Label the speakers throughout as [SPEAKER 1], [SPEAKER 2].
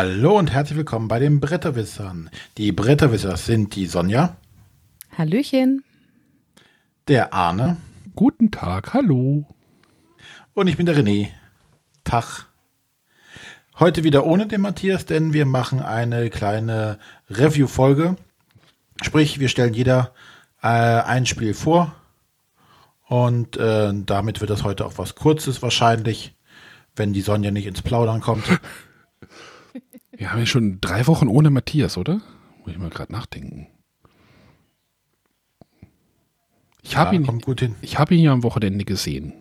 [SPEAKER 1] Hallo und herzlich willkommen bei den Bretterwissern. Die Bretterwisser sind die Sonja.
[SPEAKER 2] Hallöchen.
[SPEAKER 1] Der Arne.
[SPEAKER 3] Guten Tag, hallo.
[SPEAKER 1] Und ich bin der René. Tag. Heute wieder ohne den Matthias, denn wir machen eine kleine Review-Folge. Sprich, wir stellen jeder äh, ein Spiel vor. Und äh, damit wird das heute auch was Kurzes wahrscheinlich, wenn die Sonja nicht ins Plaudern kommt.
[SPEAKER 3] Wir haben ja schon drei Wochen ohne Matthias, oder? Muss ich mal gerade nachdenken. Ich habe
[SPEAKER 1] Ja,
[SPEAKER 3] ihn,
[SPEAKER 1] kommt gut hin.
[SPEAKER 3] ich habe ihn ja am Wochenende gesehen.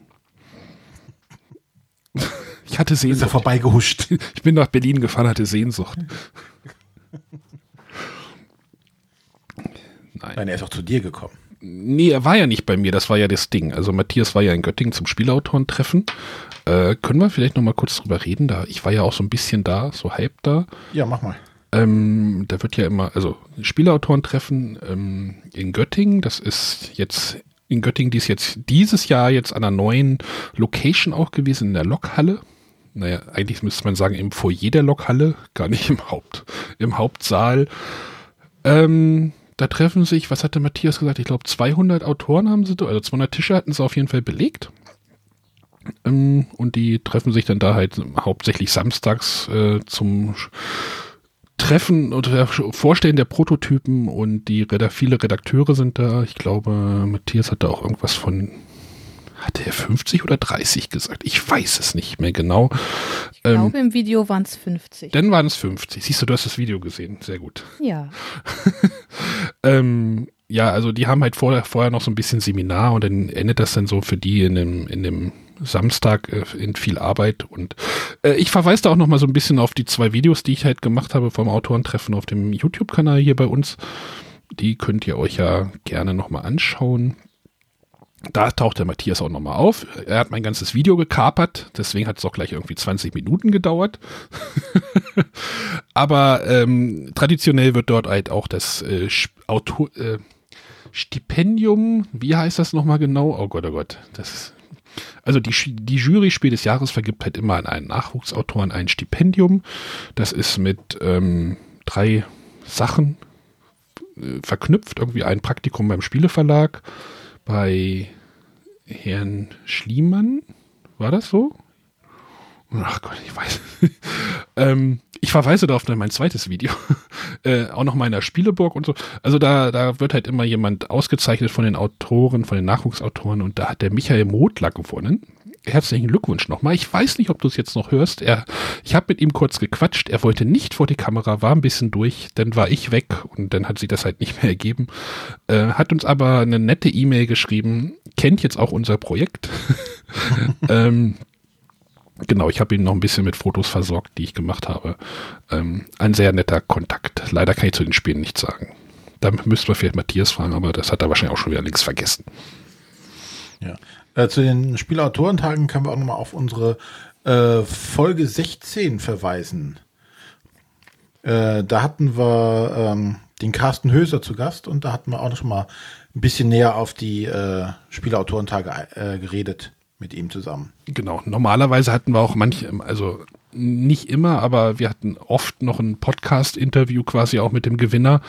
[SPEAKER 3] Ich hatte
[SPEAKER 1] Ist er
[SPEAKER 3] Sehnsucht.
[SPEAKER 1] vorbeigehuscht.
[SPEAKER 3] Ich bin nach Berlin gefahren, hatte Sehnsucht. Nein.
[SPEAKER 1] Nein, er ist auch zu dir gekommen.
[SPEAKER 3] Nee, er war ja nicht bei mir, das war ja das Ding. Also Matthias war ja in Göttingen zum Spielautorentreffen. Äh, können wir vielleicht noch mal kurz drüber reden? Da, ich war ja auch so ein bisschen da, so halb da.
[SPEAKER 1] Ja, mach mal.
[SPEAKER 3] Ähm, da wird ja immer, also Spielautorentreffen ähm, in Göttingen, das ist jetzt in Göttingen, die ist jetzt dieses Jahr jetzt an einer neuen Location auch gewesen, in der Lokhalle. Naja, eigentlich müsste man sagen, im Foyer der Lokhalle, gar nicht im Haupt, im Hauptsaal. Ähm, da treffen sich, was hatte Matthias gesagt? Ich glaube, 200 Autoren haben sie, also 200 Tische hatten sie auf jeden Fall belegt. Ähm, und die treffen sich dann da halt hauptsächlich samstags äh, zum Treffen oder Vorstellen der Prototypen und die Reda viele Redakteure sind da. Ich glaube, Matthias hat da auch irgendwas von, hatte er 50 oder 30 gesagt? Ich weiß es nicht mehr genau.
[SPEAKER 2] Ich
[SPEAKER 3] Ähm,
[SPEAKER 2] glaube, im Video waren es 50.
[SPEAKER 3] Dann waren es 50. Siehst du, du hast das Video gesehen. Sehr gut.
[SPEAKER 2] ja.
[SPEAKER 3] Ähm, ja, also die haben halt vorher, vorher noch so ein bisschen Seminar und dann endet das dann so für die in dem, in dem Samstag äh, in viel Arbeit und äh, ich verweise da auch noch mal so ein bisschen auf die zwei Videos, die ich halt gemacht habe vom Autorentreffen auf dem YouTube-Kanal hier bei uns. Die könnt ihr euch ja gerne noch mal anschauen. Da taucht der Matthias auch noch mal auf. Er hat mein ganzes Video gekapert, deswegen hat es auch gleich irgendwie 20 Minuten gedauert. Aber ähm, traditionell wird dort halt auch das äh, Autor, äh, Stipendium, wie heißt das nochmal genau? Oh Gott, oh Gott. Das ist, also die, die Jury Spiel des Jahres vergibt halt immer an einen Nachwuchsautoren ein Stipendium. Das ist mit ähm, drei Sachen äh, verknüpft. Irgendwie ein Praktikum beim Spieleverlag, bei Herrn Schliemann. War das so? Ach Gott, ich weiß. ähm, ich verweise da auf mein zweites Video. äh, auch noch meiner Spieleburg und so. Also da, da wird halt immer jemand ausgezeichnet von den Autoren, von den Nachwuchsautoren und da hat der Michael Modler gewonnen. Herzlichen Glückwunsch nochmal. Ich weiß nicht, ob du es jetzt noch hörst. Er, ich habe mit ihm kurz gequatscht. Er wollte nicht vor die Kamera, war ein bisschen durch. Dann war ich weg und dann hat sie das halt nicht mehr ergeben. Äh, hat uns aber eine nette E-Mail geschrieben. Kennt jetzt auch unser Projekt. ähm, Genau, ich habe ihn noch ein bisschen mit Fotos versorgt, die ich gemacht habe. Ähm, ein sehr netter Kontakt. Leider kann ich zu den Spielen nichts sagen. Da müssten wir vielleicht Matthias fragen, aber das hat er wahrscheinlich auch schon wieder links vergessen.
[SPEAKER 1] Ja. Äh, zu den Spielautorentagen können wir auch nochmal auf unsere äh, Folge 16 verweisen. Äh, da hatten wir ähm, den Carsten Höser zu Gast und da hatten wir auch noch mal ein bisschen näher auf die äh, Spielautorentage äh, geredet mit ihm zusammen.
[SPEAKER 3] Genau, normalerweise hatten wir auch manche, also nicht immer, aber wir hatten oft noch ein Podcast-Interview quasi auch mit dem Gewinner.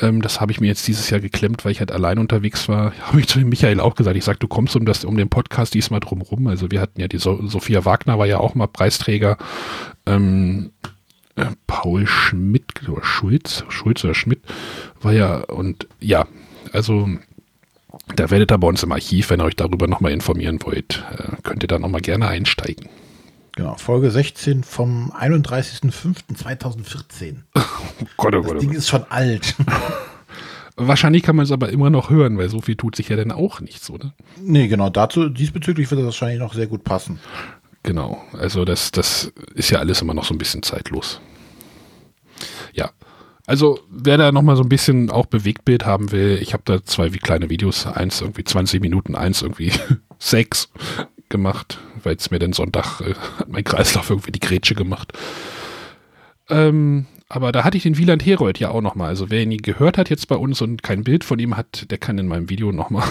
[SPEAKER 3] Ähm, das habe ich mir jetzt dieses Jahr geklemmt, weil ich halt allein unterwegs war. Habe ich zu dem Michael auch gesagt. Ich sag, du kommst um das, um den Podcast diesmal drumrum. Also wir hatten ja die so Sophia Wagner war ja auch mal Preisträger. Ähm, äh, Paul Schmidt oder Schulz, Schulz oder Schmidt war ja und ja, also da werdet ihr bei uns im Archiv, wenn ihr euch darüber nochmal informieren wollt, äh, könnt ihr da nochmal gerne einsteigen.
[SPEAKER 1] Genau, Folge 16 vom 31.05.2014.
[SPEAKER 3] Oh Gott, oh
[SPEAKER 1] Das
[SPEAKER 3] Gott, oh
[SPEAKER 1] Ding
[SPEAKER 3] Gott.
[SPEAKER 1] ist schon alt.
[SPEAKER 3] Wahrscheinlich kann man es aber immer noch hören, weil so viel tut sich ja dann auch nichts, oder?
[SPEAKER 1] nee, genau, dazu, diesbezüglich wird das wahrscheinlich noch sehr gut passen.
[SPEAKER 3] Genau, also das, das ist ja alles immer noch so ein bisschen zeitlos. Ja, also wer da nochmal so ein bisschen auch Bewegtbild haben will, ich habe da zwei wie kleine Videos, eins irgendwie 20 Minuten, eins irgendwie sechs gemacht, weil es mir den Sonntag äh, hat mein Kreislauf irgendwie die Grätsche gemacht. Ähm, aber da hatte ich den Wieland Herold ja auch nochmal. Also wer ihn gehört hat jetzt bei uns und kein Bild von ihm hat, der kann in meinem Video nochmal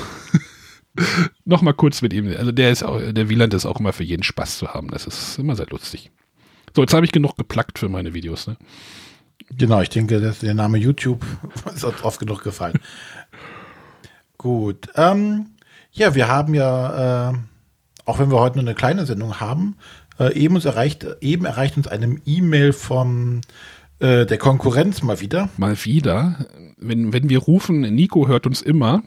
[SPEAKER 3] noch kurz mit ihm. Also der ist auch, der Wieland ist auch immer für jeden Spaß zu haben. Das ist immer sehr lustig. So, jetzt habe ich genug geplackt für meine Videos. Ne?
[SPEAKER 1] Genau, ich denke, dass der Name YouTube ist uns oft genug gefallen. Gut. Ähm, ja, wir haben ja, äh, auch wenn wir heute nur eine kleine Sendung haben, äh, eben, uns erreicht, eben erreicht uns eine E-Mail vom äh, der Konkurrenz mal wieder.
[SPEAKER 3] Mal wieder. Wenn, wenn wir rufen, Nico hört uns immer.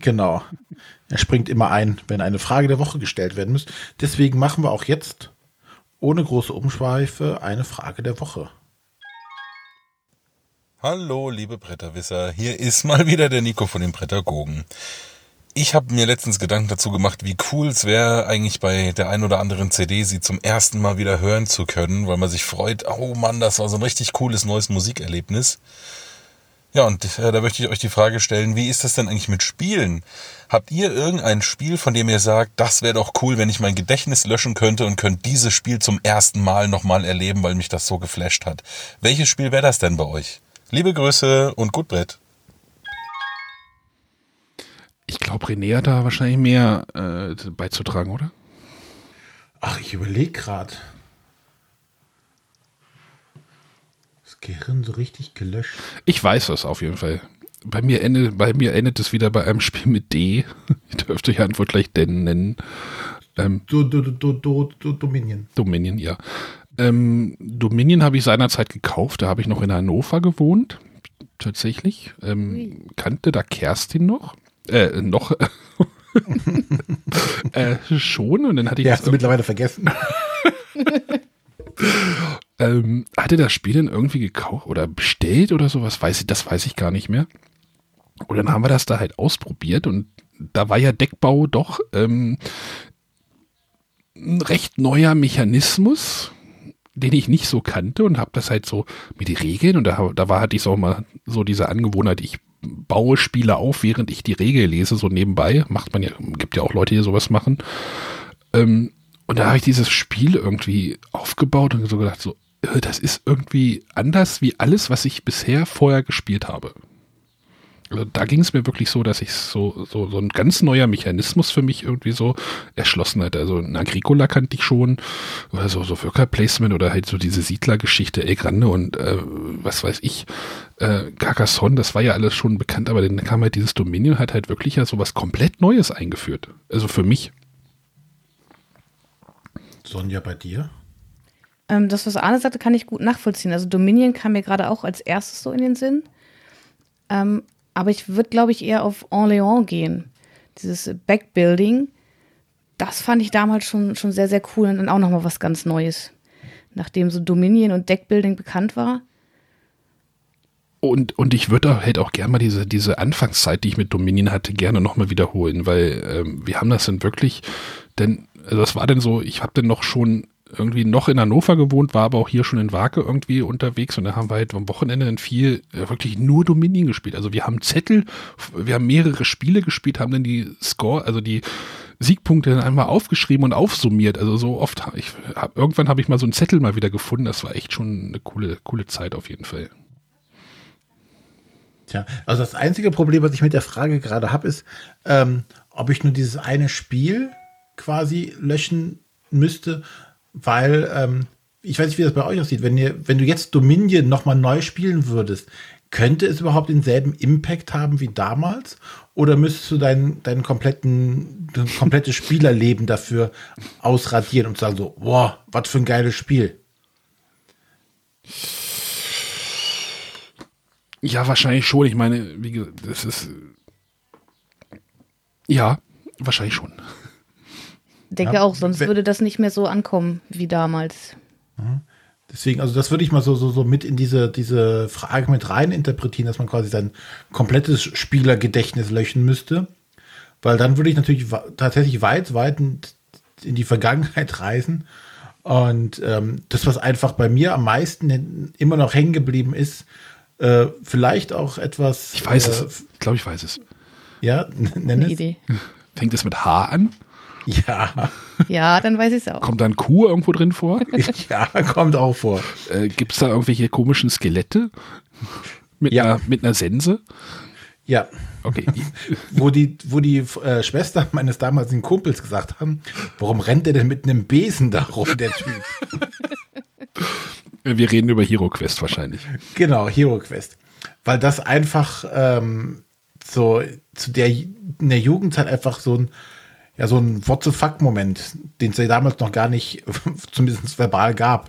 [SPEAKER 1] Genau. Er springt immer ein, wenn eine Frage der Woche gestellt werden muss. Deswegen machen wir auch jetzt ohne große Umschweife eine Frage der Woche.
[SPEAKER 4] Hallo, liebe Bretterwisser. Hier ist mal wieder der Nico von den Prädagogen. Ich habe mir letztens Gedanken dazu gemacht, wie cool es wäre, eigentlich bei der ein oder anderen CD sie zum ersten Mal wieder hören zu können, weil man sich freut, oh Mann, das war so ein richtig cooles neues Musikerlebnis. Ja, und äh, da möchte ich euch die Frage stellen, wie ist das denn eigentlich mit Spielen? Habt ihr irgendein Spiel, von dem ihr sagt, das wäre doch cool, wenn ich mein Gedächtnis löschen könnte und könnte dieses Spiel zum ersten Mal nochmal erleben, weil mich das so geflasht hat? Welches Spiel wäre das denn bei euch? Liebe Grüße und gut Brett.
[SPEAKER 3] Ich glaube, René hat da wahrscheinlich mehr äh, beizutragen, oder?
[SPEAKER 1] Ach, ich überlege gerade. Das Gehirn so richtig gelöscht.
[SPEAKER 3] Ich weiß das auf jeden Fall. Bei mir endet, bei mir endet es wieder bei einem Spiel mit D. Ich dürfte die Antwort gleich denn nennen.
[SPEAKER 1] Ähm, do, do, do, do, do, Dominion.
[SPEAKER 3] Dominion, ja. Ähm, Dominion habe ich seinerzeit gekauft. Da habe ich noch in Hannover gewohnt. Tatsächlich. Ähm, kannte da Kerstin noch? Äh, noch. äh, schon. Und dann hatte ich.
[SPEAKER 1] Die hast du mittlerweile vergessen.
[SPEAKER 3] ähm, hatte das Spiel dann irgendwie gekauft oder bestellt oder sowas? Weiß ich, das weiß ich gar nicht mehr. Und dann haben wir das da halt ausprobiert und da war ja Deckbau doch ähm, ein recht neuer Mechanismus, den ich nicht so kannte und habe das halt so mit den Regeln und da, da war hatte ich auch mal so diese Angewohnheit, ich baue Spiele auf, während ich die Regel lese, so nebenbei. Macht man ja, gibt ja auch Leute, die sowas machen. Ähm, und da habe ich dieses Spiel irgendwie aufgebaut und so gedacht, so, äh, das ist irgendwie anders wie alles, was ich bisher vorher gespielt habe. Also da ging es mir wirklich so, dass ich so, so, so ein ganz neuer Mechanismus für mich irgendwie so erschlossen hatte. Also ein Agricola kannte ich schon, oder so, so Worker Placement oder halt so diese Siedlergeschichte El Grande und äh, was weiß ich, äh, Carcassonne, das war ja alles schon bekannt, aber dann kam halt dieses Dominion, hat halt wirklich ja so was komplett Neues eingeführt. Also für mich.
[SPEAKER 1] Sonja, bei dir?
[SPEAKER 2] Ähm, das, was Arne sagte, kann ich gut nachvollziehen. Also Dominion kam mir gerade auch als erstes so in den Sinn. Ähm, aber ich würde, glaube ich, eher auf Orléans gehen. Dieses Backbuilding, das fand ich damals schon, schon sehr, sehr cool und dann auch nochmal was ganz Neues. Nachdem so Dominion und Deckbuilding bekannt war.
[SPEAKER 3] Und, und ich würde halt auch gerne mal diese, diese Anfangszeit, die ich mit Dominion hatte, gerne nochmal wiederholen, weil ähm, wir haben das dann wirklich, denn, also das war dann so, ich habe dann noch schon irgendwie noch in Hannover gewohnt, war aber auch hier schon in Wake irgendwie unterwegs und da haben wir halt am Wochenende dann viel äh, wirklich nur Dominion gespielt. Also wir haben Zettel, wir haben mehrere Spiele gespielt, haben dann die Score, also die Siegpunkte dann einmal aufgeschrieben und aufsummiert. Also so oft, ich irgendwann habe ich mal so einen Zettel mal wieder gefunden. Das war echt schon eine coole, coole Zeit auf jeden Fall.
[SPEAKER 1] Tja, also das einzige Problem, was ich mit der Frage gerade habe, ist, ähm, ob ich nur dieses eine Spiel quasi löschen müsste, weil ähm, ich weiß nicht, wie das bei euch aussieht. Wenn, ihr, wenn du jetzt Dominion nochmal neu spielen würdest, könnte es überhaupt denselben Impact haben wie damals? Oder müsstest du dein, dein, kompletten, dein komplettes Spielerleben dafür ausradieren und sagen so, boah, was für ein geiles Spiel?
[SPEAKER 3] Ja, wahrscheinlich schon. Ich meine, wie gesagt, das ist. Ja, wahrscheinlich schon.
[SPEAKER 2] Denke ja, auch, sonst würde das nicht mehr so ankommen wie damals.
[SPEAKER 1] Deswegen, also das würde ich mal so, so, so mit in diese, diese Frage mit rein interpretieren, dass man quasi sein komplettes Spielergedächtnis löschen müsste. Weil dann würde ich natürlich tatsächlich weit, weit in die Vergangenheit reisen. Und ähm, das, was einfach bei mir am meisten immer noch hängen geblieben ist, äh, vielleicht auch etwas.
[SPEAKER 3] Ich weiß
[SPEAKER 1] äh,
[SPEAKER 3] es. Ich glaube, ich weiß es.
[SPEAKER 1] Ja, nenn
[SPEAKER 2] Eine Idee.
[SPEAKER 3] Fängt es mit H an?
[SPEAKER 1] Ja.
[SPEAKER 2] Ja, dann weiß ich es auch.
[SPEAKER 3] Kommt da ein Kuh irgendwo drin vor?
[SPEAKER 1] ja, kommt auch vor.
[SPEAKER 3] Äh, Gibt es da irgendwelche komischen Skelette? Mit,
[SPEAKER 1] Ja.
[SPEAKER 3] einer, mit einer Sense?
[SPEAKER 1] Ja.
[SPEAKER 3] Okay.
[SPEAKER 1] Wo die, wo die äh, Schwester meines damaligen Kumpels gesagt haben, warum rennt der denn mit einem Besen da rum, der Typ?
[SPEAKER 3] Wir reden über Hero Quest wahrscheinlich.
[SPEAKER 1] Genau, Hero Quest. Weil das einfach ähm, so zu der in der Jugendzeit einfach so ein ja so ein What the fuck Moment, den es ja damals noch gar nicht zumindest verbal gab.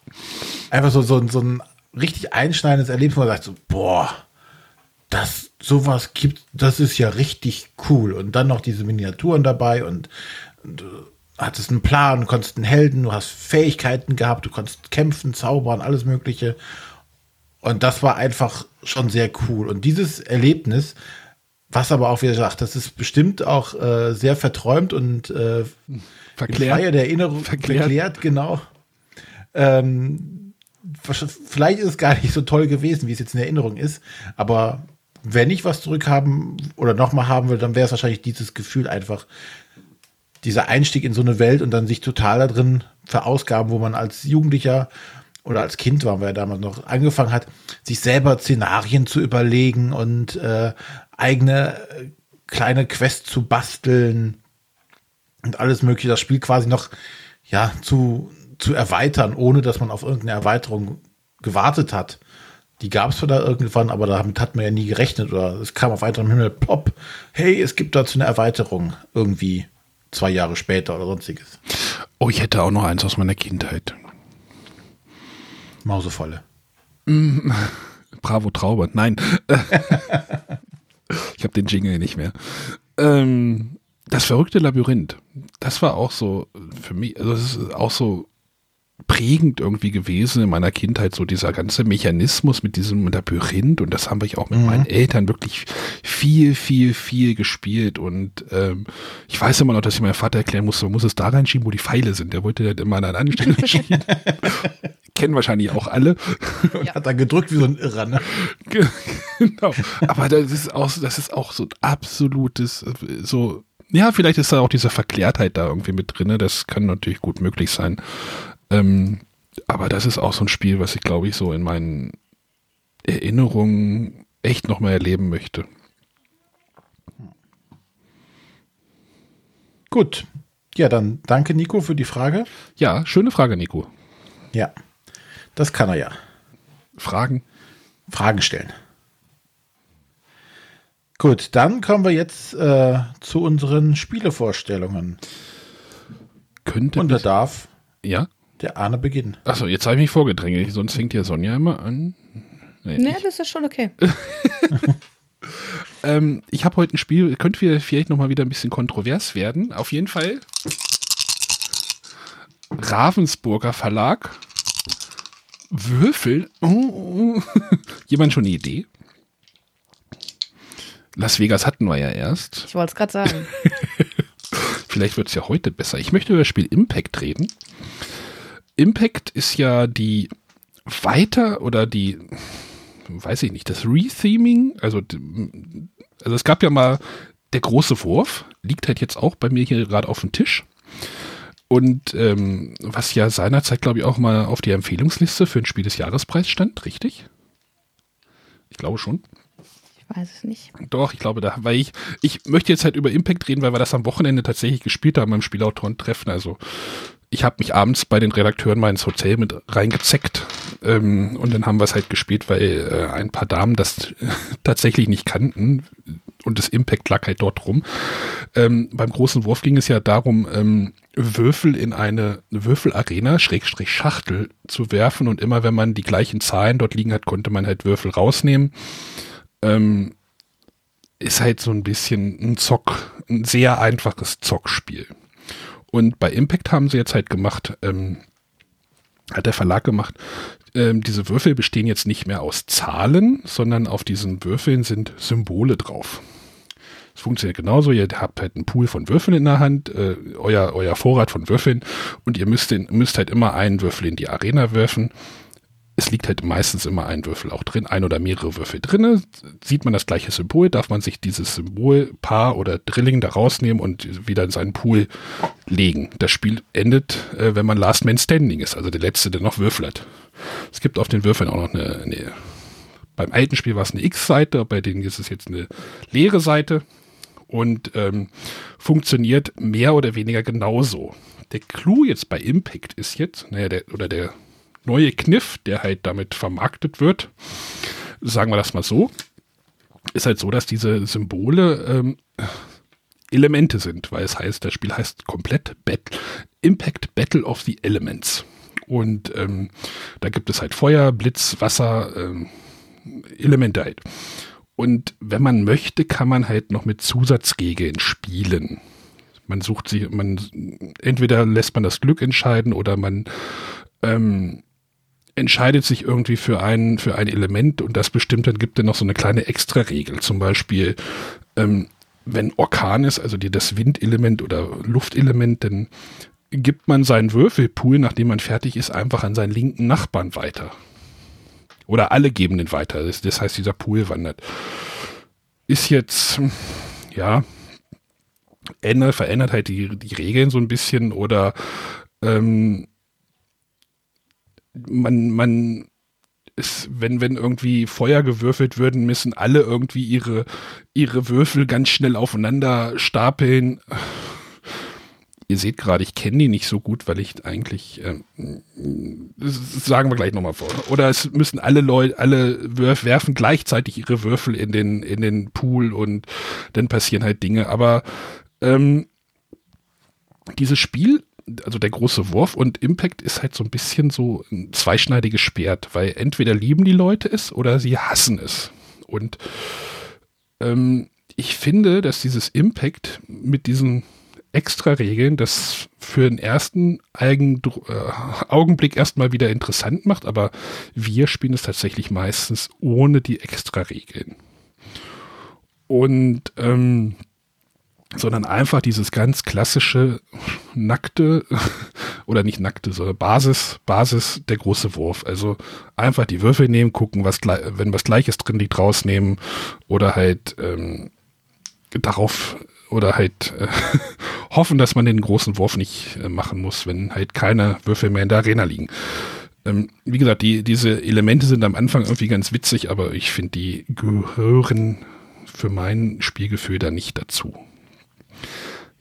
[SPEAKER 1] einfach so so, so ein richtig einschneidendes Erlebnis, wo man sagt so boah, das sowas gibt, das ist ja richtig cool und dann noch diese Miniaturen dabei und, und du hattest einen Plan, du konntest einen Helden, du hast Fähigkeiten gehabt, du konntest kämpfen, zaubern, alles mögliche. Und das war einfach schon sehr cool. Und dieses Erlebnis, was aber auch, wie gesagt, das ist bestimmt auch äh, sehr verträumt und äh,
[SPEAKER 3] Verklärt.
[SPEAKER 1] der Erinnerung
[SPEAKER 3] Verklärt.
[SPEAKER 1] verklärt, genau. Ähm, vielleicht ist es gar nicht so toll gewesen, wie es jetzt in Erinnerung ist, aber wenn ich was zurückhaben oder nochmal haben will, dann wäre es wahrscheinlich dieses Gefühl einfach, dieser Einstieg in so eine Welt und dann sich total da drin verausgaben, wo man als Jugendlicher oder als Kind war, wer damals noch angefangen hat, sich selber Szenarien zu überlegen und äh, eigene kleine Quests zu basteln und alles mögliche, das Spiel quasi noch ja zu, zu erweitern, ohne dass man auf irgendeine Erweiterung gewartet hat. Die gab es zwar da irgendwann, aber damit hat man ja nie gerechnet oder es kam auf weiterem Himmel, plopp, hey, es gibt dazu eine Erweiterung irgendwie zwei Jahre später oder sonstiges.
[SPEAKER 3] Oh, ich hätte auch noch eins aus meiner Kindheit.
[SPEAKER 1] Mausevolle.
[SPEAKER 3] Bravo Traube. Nein. ich habe den Jingle nicht mehr. Ähm, das verrückte Labyrinth. Das war auch so für mich, also das ist auch so prägend irgendwie gewesen in meiner Kindheit, so dieser ganze Mechanismus mit diesem Labyrinth und das haben wir auch mit meinen Eltern wirklich viel, viel, viel gespielt und ähm, ich weiß immer noch, dass ich meinem Vater erklären musste, man muss es da reinschieben, wo die Pfeile sind. Der wollte das immer an einer anderen Stelle schieben. Kennen wahrscheinlich auch alle.
[SPEAKER 1] Hat er gedrückt wie so ein Irrer, ne?
[SPEAKER 3] genau. Aber das ist auch, das ist auch so ein absolutes, so, ja, vielleicht ist da auch diese Verklärtheit da irgendwie mit drinne. Das kann natürlich gut möglich sein. Ähm, aber das ist auch so ein Spiel, was ich glaube ich so in meinen Erinnerungen echt nochmal erleben möchte.
[SPEAKER 1] Gut. Ja, dann danke Nico für die Frage.
[SPEAKER 3] Ja, schöne Frage, Nico.
[SPEAKER 1] Ja, das kann er ja.
[SPEAKER 3] Fragen?
[SPEAKER 1] Fragen stellen. Gut, dann kommen wir jetzt äh, zu unseren Spielevorstellungen.
[SPEAKER 3] Könnte.
[SPEAKER 1] Und da darf
[SPEAKER 3] ja?
[SPEAKER 1] der Arne beginnen.
[SPEAKER 3] Achso, jetzt habe ich mich vorgedrängelt. Sonst fängt ja Sonja immer an. Nee,
[SPEAKER 2] Ne, das ist schon okay.
[SPEAKER 3] Ähm, ich habe heute ein Spiel, könnte wir vielleicht noch mal wieder ein bisschen kontrovers werden. Auf jeden Fall. Ravensburger Verlag. Würfel. Oh, oh. Jemand schon eine Idee? Las Vegas hatten wir ja erst.
[SPEAKER 2] Ich wollte es gerade sagen.
[SPEAKER 3] Vielleicht wird es ja heute besser. Ich möchte über das Spiel Impact reden. Impact ist ja die weiter oder die, weiß ich nicht, das Retheming. Also, also es gab ja mal der große Wurf, liegt halt jetzt auch bei mir hier gerade auf dem Tisch. Und ähm, was ja seinerzeit, glaube ich, auch mal auf die Empfehlungsliste für ein Spiel des Jahrespreis stand, richtig? Ich glaube schon.
[SPEAKER 2] Ich weiß es nicht.
[SPEAKER 3] Doch, ich glaube, da, weil ich, ich möchte jetzt halt über Impact reden, weil wir das am Wochenende tatsächlich gespielt haben beim Spielautorentreffen. Also ich habe mich abends bei den Redakteuren mal ins Hotel mit reingezeckt ähm, und dann haben wir es halt gespielt, weil äh, ein paar Damen das äh, tatsächlich nicht kannten und das Impact lag halt dort rum. Ähm, beim großen Wurf ging es ja darum, ähm, Würfel in eine Würfelarena, Schrägstrich Schachtel zu werfen und immer wenn man die gleichen Zahlen dort liegen hat, konnte man halt Würfel rausnehmen ähm, ist halt so ein bisschen ein Zock, ein sehr einfaches Zockspiel. Und bei Impact haben sie jetzt halt gemacht, ähm, hat der Verlag gemacht, ähm, diese Würfel bestehen jetzt nicht mehr aus Zahlen, sondern auf diesen Würfeln sind Symbole drauf. Es funktioniert genauso, ihr habt halt einen Pool von Würfeln in der Hand, äh, euer, euer Vorrat von Würfeln und ihr müsst, den, müsst halt immer einen Würfel in die Arena werfen es liegt halt meistens immer ein Würfel auch drin, ein oder mehrere Würfel drin. Sieht man das gleiche Symbol, darf man sich dieses Symbol, Paar oder Drilling da rausnehmen und wieder in seinen Pool legen. Das Spiel endet, äh, wenn man Last Man Standing ist, also der Letzte, der noch Würfel hat. Es gibt auf den Würfeln auch noch eine, eine beim alten Spiel war es eine X-Seite, bei denen ist es jetzt eine leere Seite und ähm, funktioniert mehr oder weniger genauso. Der Clou jetzt bei Impact ist jetzt, naja, der, oder der neue Kniff, der halt damit vermarktet wird, sagen wir das mal so, ist halt so, dass diese Symbole ähm, Elemente sind, weil es heißt, das Spiel heißt komplett Bat Impact Battle of the Elements. Und ähm, da gibt es halt Feuer, Blitz, Wasser, ähm, Elemente halt. Und wenn man möchte, kann man halt noch mit Zusatzregeln spielen. Man sucht sie, man entweder lässt man das Glück entscheiden oder man ähm, entscheidet sich irgendwie für ein, für ein Element und das bestimmt, dann gibt es noch so eine kleine Extra-Regel. Zum Beispiel, ähm, wenn Orkan ist, also die, das Windelement oder Luftelement, dann gibt man seinen Würfelpool, nachdem man fertig ist, einfach an seinen linken Nachbarn weiter. Oder alle geben den weiter. Das, heißt, dieser Pool wandert. Ist jetzt, ja, ändert, verändert halt die, die Regeln so ein bisschen oder ähm, man, man ist, wenn, wenn irgendwie Feuer gewürfelt würden, müssen alle irgendwie ihre, ihre Würfel ganz schnell aufeinander stapeln. Ihr seht gerade, ich kenne die nicht so gut, weil ich eigentlich, ähm, sagen wir gleich nochmal vor. Oder es müssen alle Leute, alle werf, werfen gleichzeitig ihre Würfel in den, in den Pool und dann passieren halt Dinge. Aber ähm, dieses Spiel also der große Wurf und Impact ist halt so ein bisschen so ein zweischneidiges Schwert, weil entweder lieben die Leute es oder sie hassen es. Und ähm, ich finde, dass dieses Impact mit diesen extra Regeln das für den ersten Eigen äh, Augenblick erstmal wieder interessant macht, aber wir spielen es tatsächlich meistens ohne die extra Regeln. Und ähm, sondern einfach dieses ganz klassische nackte oder nicht nackte, sondern Basis, Basis der große Wurf. Also einfach die Würfel nehmen, gucken, was wenn was Gleiches drin liegt, rausnehmen oder halt ähm, darauf oder halt äh, hoffen, dass man den großen Wurf nicht äh, machen muss, wenn halt keine Würfel mehr in der Arena liegen. Ähm, wie gesagt, die, diese Elemente sind am Anfang irgendwie ganz witzig, aber ich finde, die gehören für mein Spielgefühl da nicht dazu.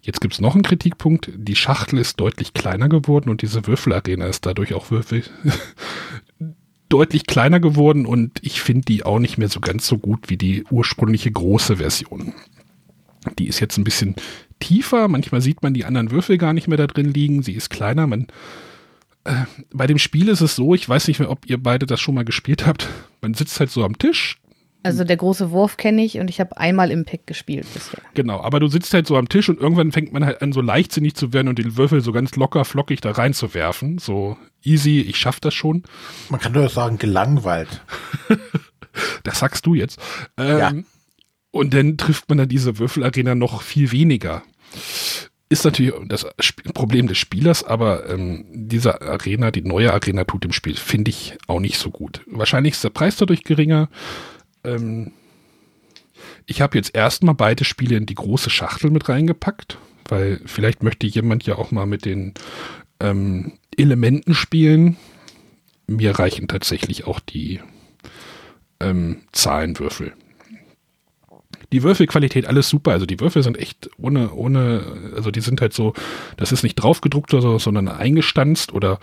[SPEAKER 3] Jetzt gibt es noch einen Kritikpunkt. Die Schachtel ist deutlich kleiner geworden und diese Würfelarena ist dadurch auch Würfel deutlich kleiner geworden und ich finde die auch nicht mehr so ganz so gut wie die ursprüngliche große Version. Die ist jetzt ein bisschen tiefer. Manchmal sieht man die anderen Würfel gar nicht mehr da drin liegen. Sie ist kleiner. Man, äh, bei dem Spiel ist es so, ich weiß nicht mehr, ob ihr beide das schon mal gespielt habt. Man sitzt halt so am Tisch,
[SPEAKER 2] also der große Wurf kenne ich und ich habe einmal Impact gespielt bisher.
[SPEAKER 3] Genau, aber du sitzt halt so am Tisch und irgendwann fängt man halt an, so leichtsinnig zu werden und den Würfel so ganz locker, flockig da reinzuwerfen. So easy, ich schaff das schon.
[SPEAKER 1] Man kann doch sagen, gelangweilt.
[SPEAKER 3] das sagst du jetzt. Ähm, ja. Und dann trifft man dann diese Würfelarena noch viel weniger. Ist natürlich das Problem des Spielers, aber ähm, diese Arena, die neue Arena tut dem Spiel, finde ich auch nicht so gut. Wahrscheinlich ist der Preis dadurch geringer ähm, ich habe jetzt erstmal beide Spiele in die große Schachtel mit reingepackt, weil vielleicht möchte jemand ja auch mal mit den ähm, Elementen spielen. Mir reichen tatsächlich auch die ähm, Zahlenwürfel. Die Würfelqualität, alles super. Also die Würfel sind echt ohne, ohne, also die sind halt so, das ist nicht draufgedruckt oder so, sondern eingestanzt oder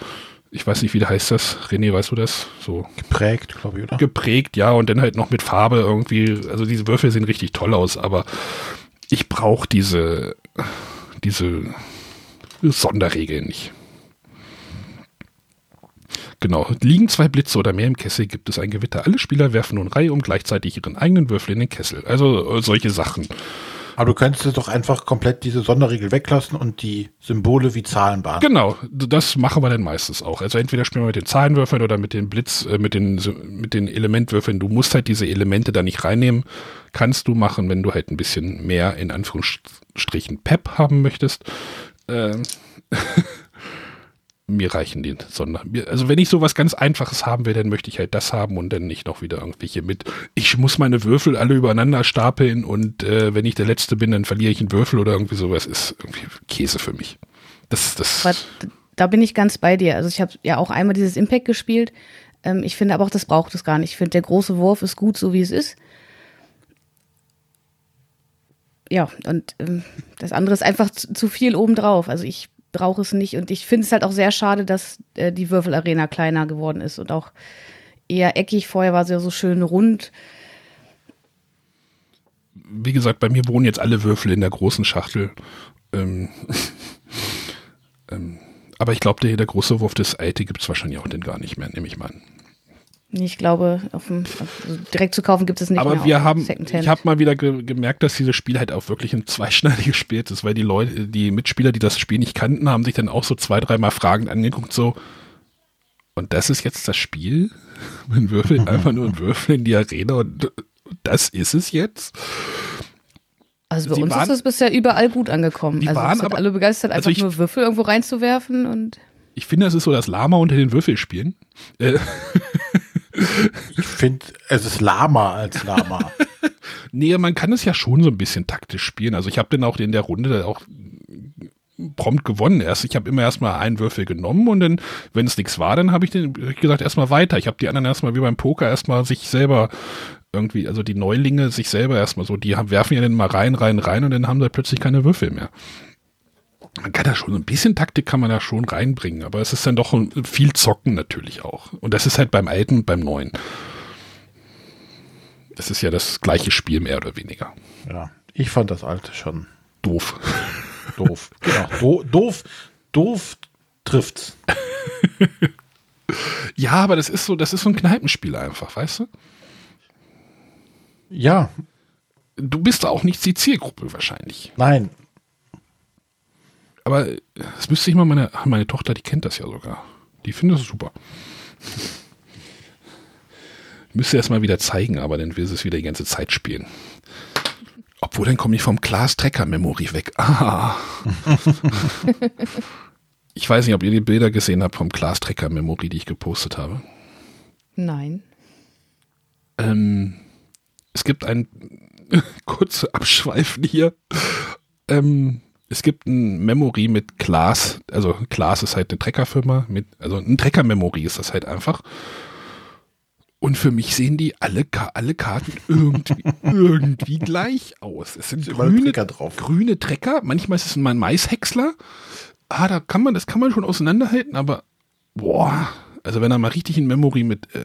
[SPEAKER 3] ich weiß nicht, wie heißt das? René, weißt du das? So.
[SPEAKER 1] Geprägt, glaube ich, oder?
[SPEAKER 3] Geprägt, ja, und dann halt noch mit Farbe irgendwie. Also diese Würfel sehen richtig toll aus, aber ich brauche diese, diese Sonderregeln nicht. Genau. Liegen zwei Blitze oder mehr im Kessel, gibt es ein Gewitter. Alle Spieler werfen nun Reihe um gleichzeitig ihren eigenen Würfel in den Kessel. Also solche Sachen.
[SPEAKER 1] Aber du könntest doch einfach komplett diese Sonderregel weglassen und die Symbole wie Zahlen behandeln.
[SPEAKER 3] Genau, das machen wir dann meistens auch. Also entweder spielen wir mit den Zahlenwürfeln oder mit den Blitz, äh, mit den, mit den Elementwürfeln. Du musst halt diese Elemente da nicht reinnehmen. Kannst du machen, wenn du halt ein bisschen mehr in Anführungsstrichen Pep haben möchtest. Ähm mir reichen die Sonder. Also wenn ich sowas ganz Einfaches haben will, dann möchte ich halt das haben und dann nicht noch wieder irgendwelche mit. Ich muss meine Würfel alle übereinander stapeln und äh, wenn ich der Letzte bin, dann verliere ich einen Würfel oder irgendwie sowas. Ist irgendwie Käse für mich. Das, das.
[SPEAKER 2] Aber da bin ich ganz bei dir. Also ich habe ja auch einmal dieses Impact gespielt. Ähm, ich finde aber auch, das braucht es gar nicht. Ich finde, der große Wurf ist gut, so wie es ist. Ja, und ähm, das andere ist einfach zu, zu viel obendrauf. Also ich brauche es nicht. Und ich finde es halt auch sehr schade, dass äh, die Würfelarena kleiner geworden ist und auch eher eckig. Vorher war sie ja so schön rund.
[SPEAKER 3] Wie gesagt, bei mir wohnen jetzt alle Würfel in der großen Schachtel. Ähm, ähm, aber ich glaube, der, der große Wurf des Alte gibt es wahrscheinlich auch denn gar nicht mehr, nehme ich mal an.
[SPEAKER 2] Ich glaube, auf dem, also direkt zu kaufen gibt es nicht
[SPEAKER 3] Aber
[SPEAKER 2] mehr.
[SPEAKER 3] wir haben,
[SPEAKER 2] Secondhand.
[SPEAKER 3] ich habe mal wieder ge gemerkt, dass dieses Spiel halt auch wirklich ein zweischneidiges Spiel ist, weil die Leute, die Mitspieler, die das Spiel nicht kannten, haben sich dann auch so zwei, dreimal fragend angeguckt, so, und das ist jetzt das Spiel? Man würfelt einfach nur einen Würfel in die Arena und das ist es jetzt?
[SPEAKER 2] also bei
[SPEAKER 3] sie
[SPEAKER 2] uns
[SPEAKER 3] waren-
[SPEAKER 2] ist es bisher überall gut angekommen.
[SPEAKER 3] Die
[SPEAKER 2] also
[SPEAKER 3] waren aber-
[SPEAKER 2] alle begeistert,
[SPEAKER 3] also
[SPEAKER 2] einfach
[SPEAKER 3] ich-
[SPEAKER 2] nur Würfel irgendwo reinzuwerfen und
[SPEAKER 3] Ich finde, das ist so das Lama unter den Würfelspielen. Äh,
[SPEAKER 1] Ich finde, es ist Lama als Lama.
[SPEAKER 3] nee, man kann es ja schon so ein bisschen taktisch spielen. Also ich habe dann auch in der Runde auch prompt gewonnen. Erst ich habe immer erstmal einen Würfel genommen und dann, wenn es nichts war, dann habe ich den hab gesagt erstmal weiter. Ich habe die anderen erstmal wie beim Poker erstmal sich selber irgendwie, also die Neulinge sich selber erstmal so, die haben, werfen ja dann mal rein, rein, rein und dann haben sie plötzlich keine Würfel mehr. Man kann da schon so ein bisschen Taktik kann man da schon reinbringen, aber es ist dann doch viel Zocken natürlich auch. Und das ist halt beim Alten und beim Neuen. Das ist ja das gleiche Spiel mehr oder weniger.
[SPEAKER 1] ja, ich fand das alte schon
[SPEAKER 3] Doof.
[SPEAKER 1] doof. genau, do, doof, doof trifft's.
[SPEAKER 3] Ja, aber das ist so, das ist so ein Kneipenspiel einfach, weißt du?
[SPEAKER 1] Ja,
[SPEAKER 3] Du bist auch nicht die Zielgruppe wahrscheinlich.
[SPEAKER 1] nein,
[SPEAKER 3] Aber das müsste ich mal meine, meine Tochter, die kennt das ja sogar. Die findet das super. Müsste erst mal wieder zeigen, aber dann will sie es wieder die ganze Zeit spielen. Obwohl, dann komme ich vom Class Tracker Memory weg. Ah. ich weiß nicht, ob ihr die Bilder gesehen habt vom Class Tracker Memory, die ich gepostet habe.
[SPEAKER 2] nein.
[SPEAKER 3] Ähm, es gibt ein kurze Abschweifen hier. Ähm, es gibt ein Memory mit Class, also Class ist halt eine Treckerfirma, mit, also ein Trecker-Memory ist das halt einfach. Und für mich sehen die alle, alle Karten irgendwie, irgendwie gleich aus. Es sind grüne,
[SPEAKER 1] Trecker drauf.
[SPEAKER 3] grüne Trecker, manchmal ist es mal ein Maishäcksler. Ah, da kann man, das kann man schon auseinanderhalten, aber boah, also wenn er mal richtig in Memory mit äh,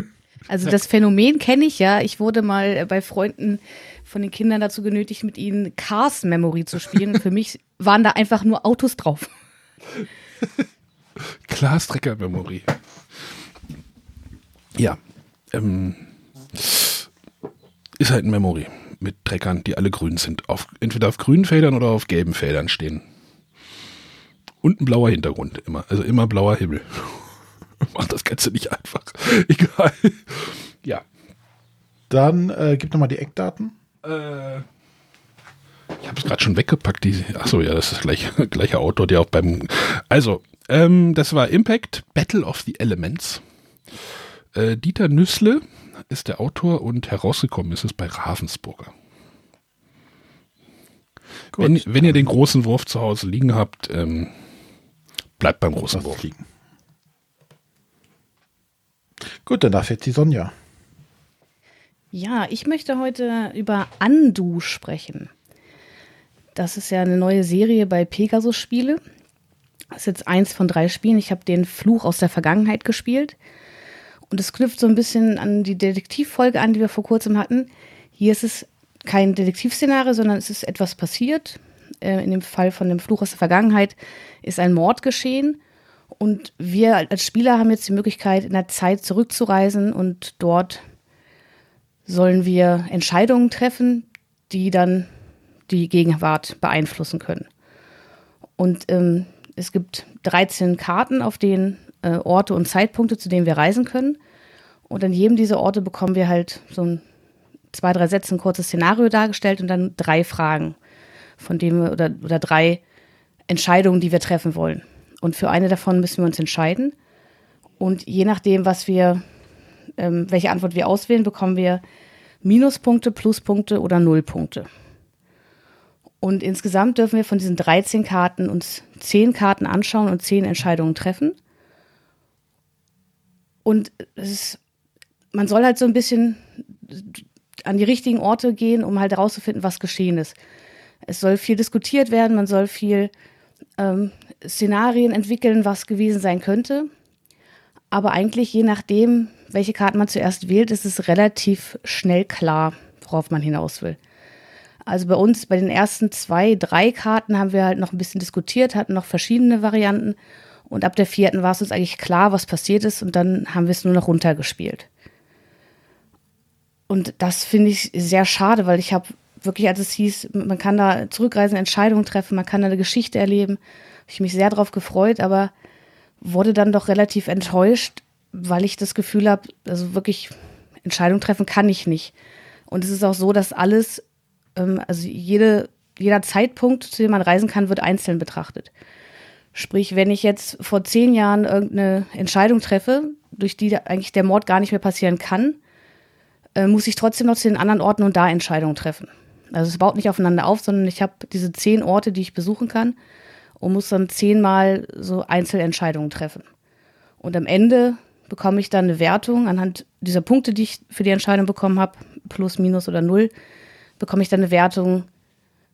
[SPEAKER 2] Also das Phänomen kenne ich ja. Ich wurde mal äh, bei Freunden von den Kindern dazu genötigt, mit ihnen Cars Memory zu spielen. Für mich waren da einfach nur Autos drauf.
[SPEAKER 3] Class Trecker Memory. Ja. Ähm, ist halt ein Memory mit Treckern, die alle grün sind. Auf, entweder auf grünen Feldern oder auf gelben Feldern stehen. Und ein blauer Hintergrund immer. Also immer blauer Himmel. Macht das Ganze nicht einfach. Egal. Ja.
[SPEAKER 1] dann äh, gib nochmal die Eckdaten.
[SPEAKER 3] Äh, ich habe es gerade schon weggepackt. Die, achso, ja, das ist gleich, gleicher Autor, der auch beim. Also, ähm, das war Impact Battle of the Elements. Äh, Dieter Nüssle ist der Autor und herausgekommen ist es bei Ravensburger. Wenn, wenn ihr den großen Wurf zu Hause liegen habt, ähm, bleibt beim großen Wurf.
[SPEAKER 1] liegen. Gut, dann darf jetzt die Sonja.
[SPEAKER 2] Ja, ich möchte heute über Undo sprechen. Das ist ja eine neue Serie bei Pegasus Spiele. Das ist jetzt eins von drei Spielen. Ich habe den Fluch aus der Vergangenheit gespielt. Und es knüpft so ein bisschen an die Detektivfolge an, die wir vor kurzem hatten. Hier ist es kein Detektivszenario, sondern es ist etwas passiert. Äh, in dem Fall von dem Fluch aus der Vergangenheit ist ein Mord geschehen. Und wir als Spieler haben jetzt die Möglichkeit, in der Zeit zurückzureisen und dort sollen wir Entscheidungen treffen, die dann die Gegenwart beeinflussen können. Und ähm, es gibt 13 Karten, auf denen äh, Orte und Zeitpunkte, zu denen wir reisen können. Und an jedem dieser Orte bekommen wir halt so ein zwei, drei Sätze ein kurzes Szenario dargestellt und dann drei Fragen, von denen wir, oder, oder drei Entscheidungen, die wir treffen wollen. Und für eine davon müssen wir uns entscheiden. Und je nachdem, was wir ähm, welche Antwort wir auswählen, bekommen wir Minuspunkte, Pluspunkte oder Nullpunkte. Und insgesamt dürfen wir von diesen 13 Karten uns 10 Karten anschauen und 10 Entscheidungen treffen. Und ist, man soll halt so ein bisschen an die richtigen Orte gehen, um halt herauszufinden, was geschehen ist. Es soll viel diskutiert werden, man soll viel ähm, Szenarien entwickeln, was gewesen sein könnte. Aber eigentlich, je nachdem, welche Karten man zuerst wählt, ist es relativ schnell klar, worauf man hinaus will. Also bei uns, bei den ersten zwei, drei Karten haben wir halt noch ein bisschen diskutiert, hatten noch verschiedene Varianten. Und ab der vierten war es uns eigentlich klar, was passiert ist. Und dann haben wir es nur noch runtergespielt. Und das finde ich sehr schade, weil ich habe wirklich, als es hieß, man kann da zurückreisen, Entscheidungen treffen, man kann da eine Geschichte erleben, habe ich mich sehr darauf gefreut, aber wurde dann doch relativ enttäuscht, weil ich das Gefühl habe, also wirklich Entscheidungen treffen kann ich nicht. Und es ist auch so, dass alles, ähm, also jede, jeder Zeitpunkt, zu dem man reisen kann, wird einzeln betrachtet. Sprich, wenn ich jetzt vor zehn Jahren irgendeine Entscheidung treffe, durch die eigentlich der Mord gar nicht mehr passieren kann, äh, muss ich trotzdem noch zu den anderen Orten und da Entscheidungen treffen. Also es baut nicht aufeinander auf, sondern ich habe diese zehn Orte, die ich besuchen kann und muss dann zehnmal so Einzelentscheidungen treffen. Und am Ende bekomme ich dann eine Wertung anhand dieser Punkte, die ich für die Entscheidung bekommen habe, plus, minus oder null, bekomme ich dann eine Wertung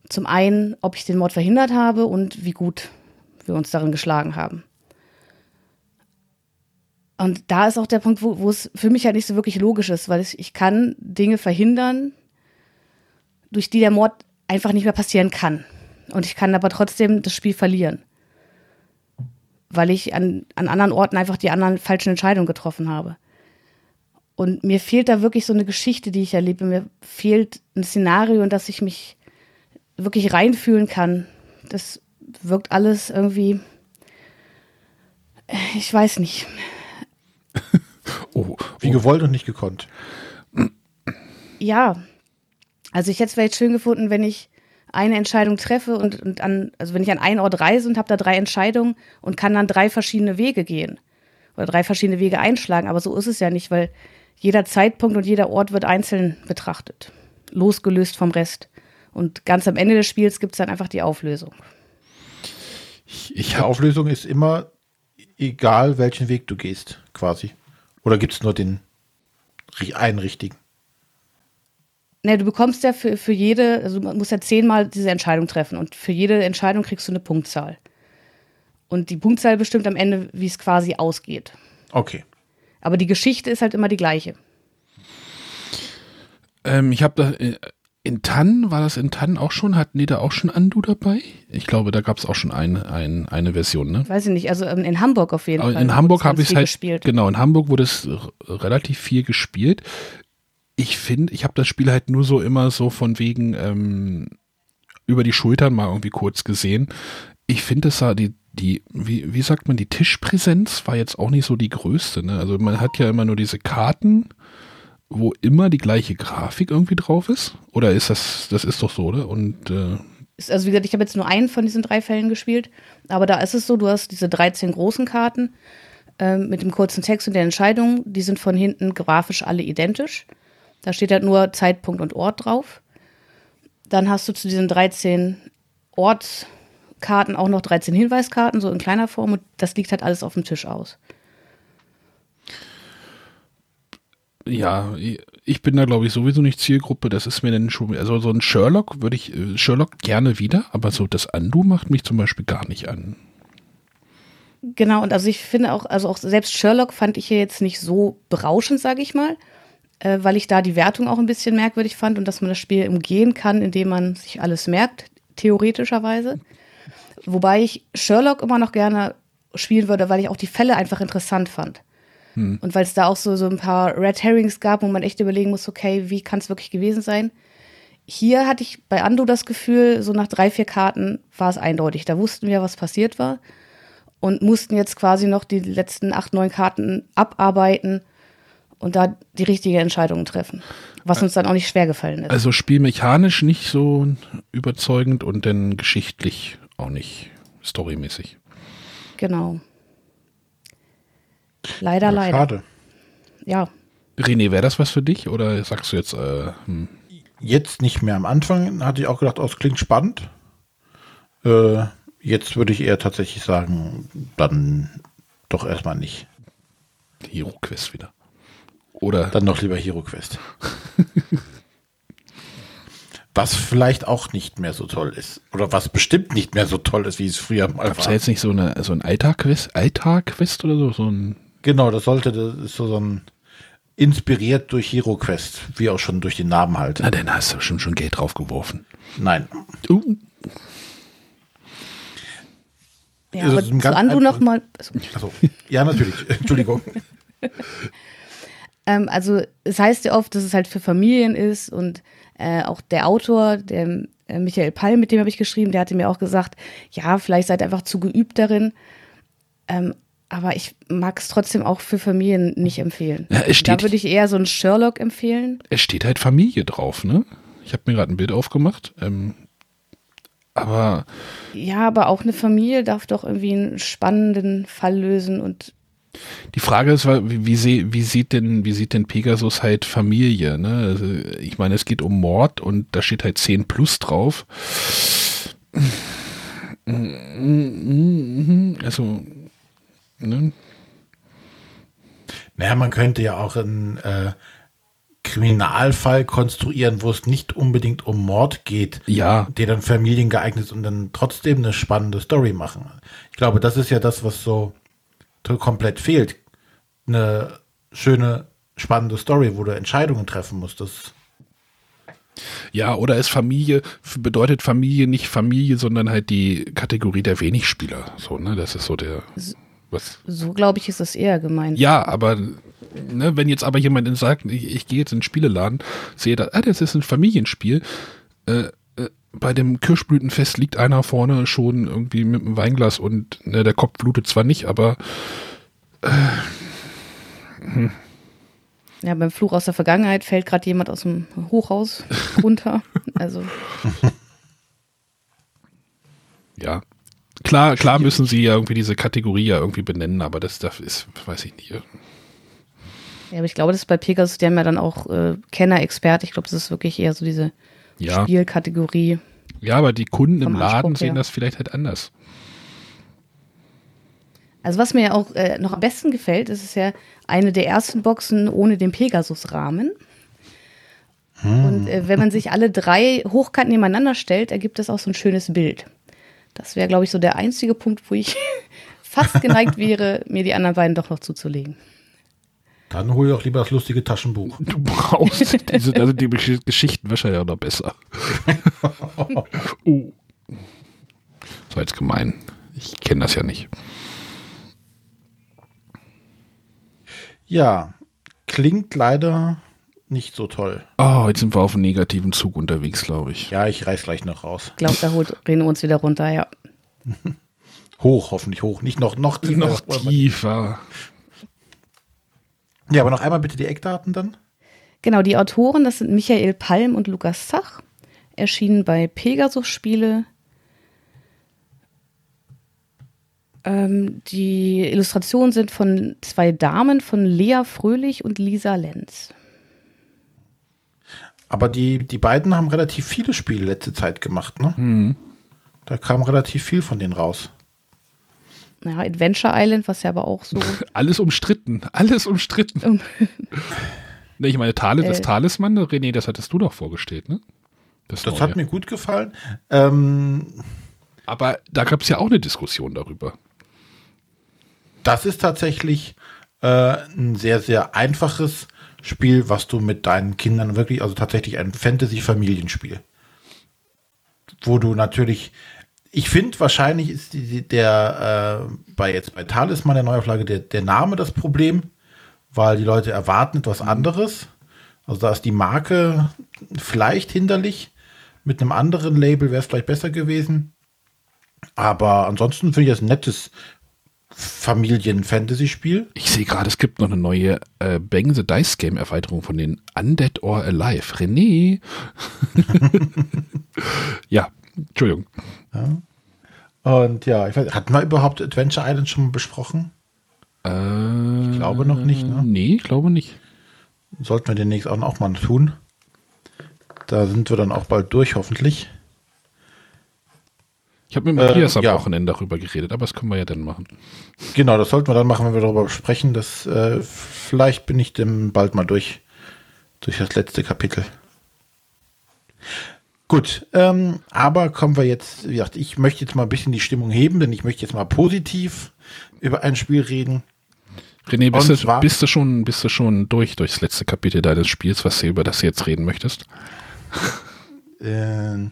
[SPEAKER 2] zum einen, ob ich den Mord verhindert habe und wie gut wir uns darin geschlagen haben. Und da ist auch der Punkt, wo, wo es für mich halt nicht so wirklich logisch ist, weil ich, ich kann Dinge verhindern, durch die der Mord einfach nicht mehr passieren kann. Und ich kann aber trotzdem das Spiel verlieren. Weil ich an, an anderen Orten einfach die anderen falschen Entscheidungen getroffen habe. Und mir fehlt da wirklich so eine Geschichte, die ich erlebe. Mir fehlt ein Szenario, in das ich mich wirklich reinfühlen kann. Das wirkt alles irgendwie. Ich weiß nicht.
[SPEAKER 1] oh, wie gewollt und nicht gekonnt.
[SPEAKER 2] Ja. Also ich hätte es vielleicht schön gefunden, wenn ich eine Entscheidung treffe und, und an, also wenn ich an einen Ort reise und habe da drei Entscheidungen und kann dann drei verschiedene Wege gehen oder drei verschiedene Wege einschlagen. Aber so ist es ja nicht, weil jeder Zeitpunkt und jeder Ort wird einzeln betrachtet, losgelöst vom Rest. Und ganz am Ende des Spiels gibt es dann einfach die Auflösung.
[SPEAKER 1] Ich, ich Auflösung ist immer egal, welchen Weg du gehst, quasi. Oder gibt es nur den einen richtigen?
[SPEAKER 2] Ne, du bekommst ja für, für jede, also man muss ja zehnmal diese Entscheidung treffen und für jede Entscheidung kriegst du eine Punktzahl. Und die Punktzahl bestimmt am Ende, wie es quasi ausgeht.
[SPEAKER 1] Okay.
[SPEAKER 2] Aber die Geschichte ist halt immer die gleiche.
[SPEAKER 3] Ähm, ich habe da äh, in Tann, war das in Tann auch schon? Hatten die da auch schon Andu dabei? Ich glaube, da gab es auch schon ein, ein, eine Version, ne?
[SPEAKER 2] Weiß ich nicht, also ähm, in Hamburg auf jeden
[SPEAKER 3] Aber
[SPEAKER 2] Fall.
[SPEAKER 3] In Hamburg habe ich es halt,
[SPEAKER 2] gespielt.
[SPEAKER 3] genau, in Hamburg wurde es relativ viel gespielt ich finde, ich habe das Spiel halt nur so immer so von wegen ähm, über die Schultern mal irgendwie kurz gesehen. Ich finde, es sah die, die, wie, wie sagt man, die Tischpräsenz war jetzt auch nicht so die größte. Ne? Also man hat ja immer nur diese Karten, wo immer die gleiche Grafik irgendwie drauf ist. Oder ist das, das ist doch so, oder? Und äh,
[SPEAKER 2] also wie gesagt, ich habe jetzt nur einen von diesen drei Fällen gespielt, aber da ist es so, du hast diese 13 großen Karten äh, mit dem kurzen Text und der Entscheidung, die sind von hinten grafisch alle identisch. Da steht halt nur Zeitpunkt und Ort drauf. Dann hast du zu diesen 13 Ortskarten auch noch 13 Hinweiskarten, so in kleiner Form. Und das liegt halt alles auf dem Tisch aus.
[SPEAKER 3] Ja, ich bin da glaube ich sowieso nicht Zielgruppe. Das ist mir dann schon, also so ein Sherlock würde ich, äh, Sherlock gerne wieder, aber so das Andu macht mich zum Beispiel gar nicht an.
[SPEAKER 2] Genau, und also ich finde auch, also auch selbst Sherlock fand ich hier jetzt nicht so berauschend, sage ich mal äh, weil ich da die Wertung auch ein bisschen merkwürdig fand und dass man das Spiel umgehen kann, indem man sich alles merkt, theoretischerweise. Wobei ich Sherlock immer noch gerne spielen würde, weil ich auch die Fälle einfach interessant fand. Hm. Und weil es da auch so, so ein paar Red Herrings gab, wo man echt überlegen muss, okay, wie kann es wirklich gewesen sein? Hier hatte ich bei Ando das Gefühl, so nach drei, vier Karten war es eindeutig. Da wussten wir, was passiert war und mussten jetzt quasi noch die letzten acht, neun Karten abarbeiten und da die richtige Entscheidung treffen. Was uns dann auch nicht schwer gefallen ist.
[SPEAKER 3] Also spielmechanisch nicht so überzeugend und dann geschichtlich auch nicht storymäßig.
[SPEAKER 2] Genau. Leider, ja, leider.
[SPEAKER 1] Schade.
[SPEAKER 2] Ja.
[SPEAKER 3] René, wäre das was für dich oder sagst du jetzt? Äh, hm.
[SPEAKER 1] Jetzt nicht mehr. Am Anfang hatte ich auch gedacht, oh, es klingt spannend. Äh, jetzt würde ich eher tatsächlich sagen, dann doch erstmal nicht.
[SPEAKER 3] Hero Quest wieder. Oder
[SPEAKER 1] Dann noch lieber Hero Quest. Was vielleicht auch nicht mehr so toll ist. Oder was bestimmt nicht mehr so toll ist, wie es früher mal
[SPEAKER 3] Gab es
[SPEAKER 1] war.
[SPEAKER 3] da jetzt nicht so, eine, so ein Altar-Quest Altar -Quest oder so? so ein,
[SPEAKER 1] Genau, das sollte, das ist so, so ein inspiriert durch Hero Quest, wie auch schon durch den Namen halt.
[SPEAKER 3] na, dann hast du schon, schon Geld draufgeworfen.
[SPEAKER 1] Nein.
[SPEAKER 3] Uh,
[SPEAKER 2] Ja,
[SPEAKER 1] Also
[SPEAKER 2] aber zu noch mal. Also,
[SPEAKER 1] ja, natürlich. Entschuldigung.
[SPEAKER 2] Ähm, also es heißt ja oft, dass es halt für Familien ist und äh, auch der Autor, der äh, Michael Pall, mit dem habe ich geschrieben, der hatte mir auch gesagt, ja, vielleicht seid ihr einfach zu geübt darin. Ähm, aber ich mag es trotzdem auch für Familien nicht empfehlen.
[SPEAKER 3] Ja, es
[SPEAKER 2] da
[SPEAKER 3] steht-
[SPEAKER 2] würde ich eher so einen Sherlock empfehlen.
[SPEAKER 3] es steht halt Familie drauf, ne? Ich habe mir gerade ein Bild aufgemacht. Ähm, aber
[SPEAKER 2] Ja, aber auch eine Familie darf doch irgendwie einen spannenden Fall lösen und
[SPEAKER 3] die Frage ist, wie, wie, wie, sieht denn, wie sieht denn Pegasus halt Familie? Ne? Also, ich meine, es geht um Mord und da steht halt 10 plus drauf. Also, ne?
[SPEAKER 1] Naja, man könnte ja auch einen äh, Kriminalfall konstruieren, wo es nicht unbedingt um Mord geht,
[SPEAKER 3] Ja.
[SPEAKER 1] der dann Familien geeignet ist und dann trotzdem eine spannende Story machen. Ich glaube, das ist ja das, was so komplett fehlt. Eine schöne, spannende Story, wo du Entscheidungen treffen musst. Das,
[SPEAKER 3] Ja, oder ist Familie, bedeutet Familie nicht Familie, sondern halt die Kategorie der Wenigspieler. So, ne? Das ist so der. Was?
[SPEAKER 2] so glaube ich, ist das eher gemeint.
[SPEAKER 3] Ja, aber ne, wenn jetzt aber jemand sagt, ich, ich gehe jetzt in den Spieleladen, sehe da, ah, das ist ein Familienspiel, äh, bei dem Kirschblütenfest liegt einer vorne schon irgendwie mit einem Weinglas und ne, der Kopf blutet zwar nicht, aber
[SPEAKER 2] Ja, beim Fluch aus der Vergangenheit fällt gerade jemand aus dem Hochhaus runter. Also
[SPEAKER 3] ja. Klar, klar müssen sie ja irgendwie diese Kategorie ja irgendwie benennen, aber das, das ist, weiß ich nicht.
[SPEAKER 2] Ja, aber ich glaube, das ist bei Pegasus, die haben ja dann auch äh, Kenner, Experte. Ich glaube, das ist wirklich eher so diese
[SPEAKER 3] Ja.
[SPEAKER 2] Spielkategorie.
[SPEAKER 3] Ja, aber die Kunden im Laden
[SPEAKER 2] Anspruch
[SPEAKER 3] sehen das vielleicht halt anders.
[SPEAKER 2] Also was mir ja auch äh, noch am besten gefällt, ist es ja eine der ersten Boxen ohne den Pegasus-Rahmen. Und äh, wenn man sich alle drei hochkant nebeneinander stellt, ergibt das auch so ein schönes Bild. Das wäre, glaube ich, so der einzige Punkt, wo ich fast geneigt wäre, mir die anderen beiden doch noch zuzulegen.
[SPEAKER 1] Dann hol doch lieber das lustige Taschenbuch.
[SPEAKER 3] Du brauchst diese, also die Gesch- Geschichten wahrscheinlich auch noch besser. oh. Das war jetzt gemein. Ich kenne das ja nicht.
[SPEAKER 1] Ja, klingt leider nicht so toll.
[SPEAKER 3] Oh, jetzt sind wir auf einem negativen Zug unterwegs, glaube ich.
[SPEAKER 1] Ja, ich reiß gleich noch raus.
[SPEAKER 2] Ich glaube, da holt Reno uns wieder runter, ja.
[SPEAKER 1] Hoch, hoffentlich hoch. Nicht noch, noch tiefer.
[SPEAKER 3] Noch tiefer.
[SPEAKER 1] Ja, aber noch einmal bitte die Eckdaten dann.
[SPEAKER 2] Genau, die Autoren, das sind Michael Palm und Lukas Zach, erschienen bei Pegasus Spiele. Ähm, die Illustrationen sind von zwei Damen, von Lea Fröhlich und Lisa Lenz.
[SPEAKER 1] Aber die, die beiden haben relativ viele Spiele letzte Zeit gemacht, ne? Da kam relativ viel von denen raus.
[SPEAKER 2] Ja, Adventure Island, was ja aber auch so.
[SPEAKER 3] Alles umstritten. Alles umstritten.
[SPEAKER 2] Um-
[SPEAKER 3] ne, ich meine, Talis, das
[SPEAKER 2] Äh.
[SPEAKER 3] Talisman, René, das hattest du doch vorgestellt, ne?
[SPEAKER 1] Das
[SPEAKER 3] Neue.
[SPEAKER 1] hat mir gut gefallen. Ähm,
[SPEAKER 3] Aber da gab es ja auch eine Diskussion darüber.
[SPEAKER 1] das ist tatsächlich äh, ein sehr, sehr einfaches Spiel, was du mit deinen Kindern wirklich, also tatsächlich ein Fantasy-Familienspiel. Wo du natürlich, ich finde, wahrscheinlich ist die, die- der äh, bei jetzt bei Talisman der Neuauflage der, der Name das Problem, weil die Leute erwarten etwas anderes. Also da ist die Marke vielleicht hinderlich. Mit einem anderen Label wäre es vielleicht besser gewesen. Aber ansonsten finde ich das ein nettes Familien-Fantasy-Spiel.
[SPEAKER 3] Ich sehe gerade, es gibt noch eine neue äh, Bang the Dice Game Erweiterung von den Undead or Alive. René. ja, Entschuldigung.
[SPEAKER 1] Und ja, ich weiß, hatten wir überhaupt Adventure Island schon mal besprochen?
[SPEAKER 3] Äh,
[SPEAKER 1] Ich glaube noch nicht, ne?
[SPEAKER 3] Nee, ich glaube nicht.
[SPEAKER 1] Sollten wir demnächst auch, auch mal tun. Da sind wir dann auch bald durch, hoffentlich.
[SPEAKER 3] Ich habe mit Matthias
[SPEAKER 1] Äh,
[SPEAKER 3] am
[SPEAKER 1] ja.
[SPEAKER 3] Wochenende darüber geredet, aber das können wir ja dann machen.
[SPEAKER 1] Genau, das sollten wir dann machen, wenn wir darüber sprechen. Das, äh, vielleicht bin ich dem bald mal durch, durch das letzte Kapitel. Gut, ähm, aber kommen wir jetzt, wie gesagt, ich möchte jetzt mal ein bisschen die Stimmung heben, denn ich möchte jetzt mal positiv über ein Spiel reden.
[SPEAKER 3] René, bist du,
[SPEAKER 1] zwar-
[SPEAKER 3] bist, du schon, bist du schon durch durchs letzte Kapitel deines Spiels, was du über das du jetzt reden möchtest?
[SPEAKER 1] Äh,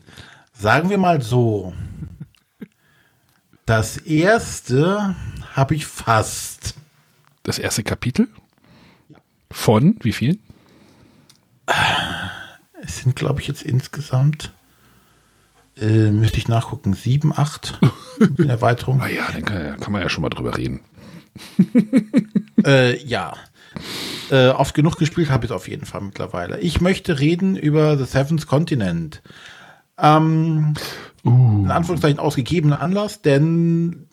[SPEAKER 1] sagen wir mal so. Das erste habe ich fast.
[SPEAKER 3] Das erste Kapitel? Von wie viel?
[SPEAKER 1] Es sind, glaube ich, jetzt insgesamt, äh, müsste ich nachgucken, sieben, acht in Erweiterung.
[SPEAKER 3] Ah ja, dann kann, kann man ja schon mal drüber reden.
[SPEAKER 1] Äh, ja. Äh, oft genug gespielt habe ich es auf jeden Fall mittlerweile. Ich möchte reden über The Seventh Continent. Ähm, In Anführungszeichen ausgegebener Anlass, denn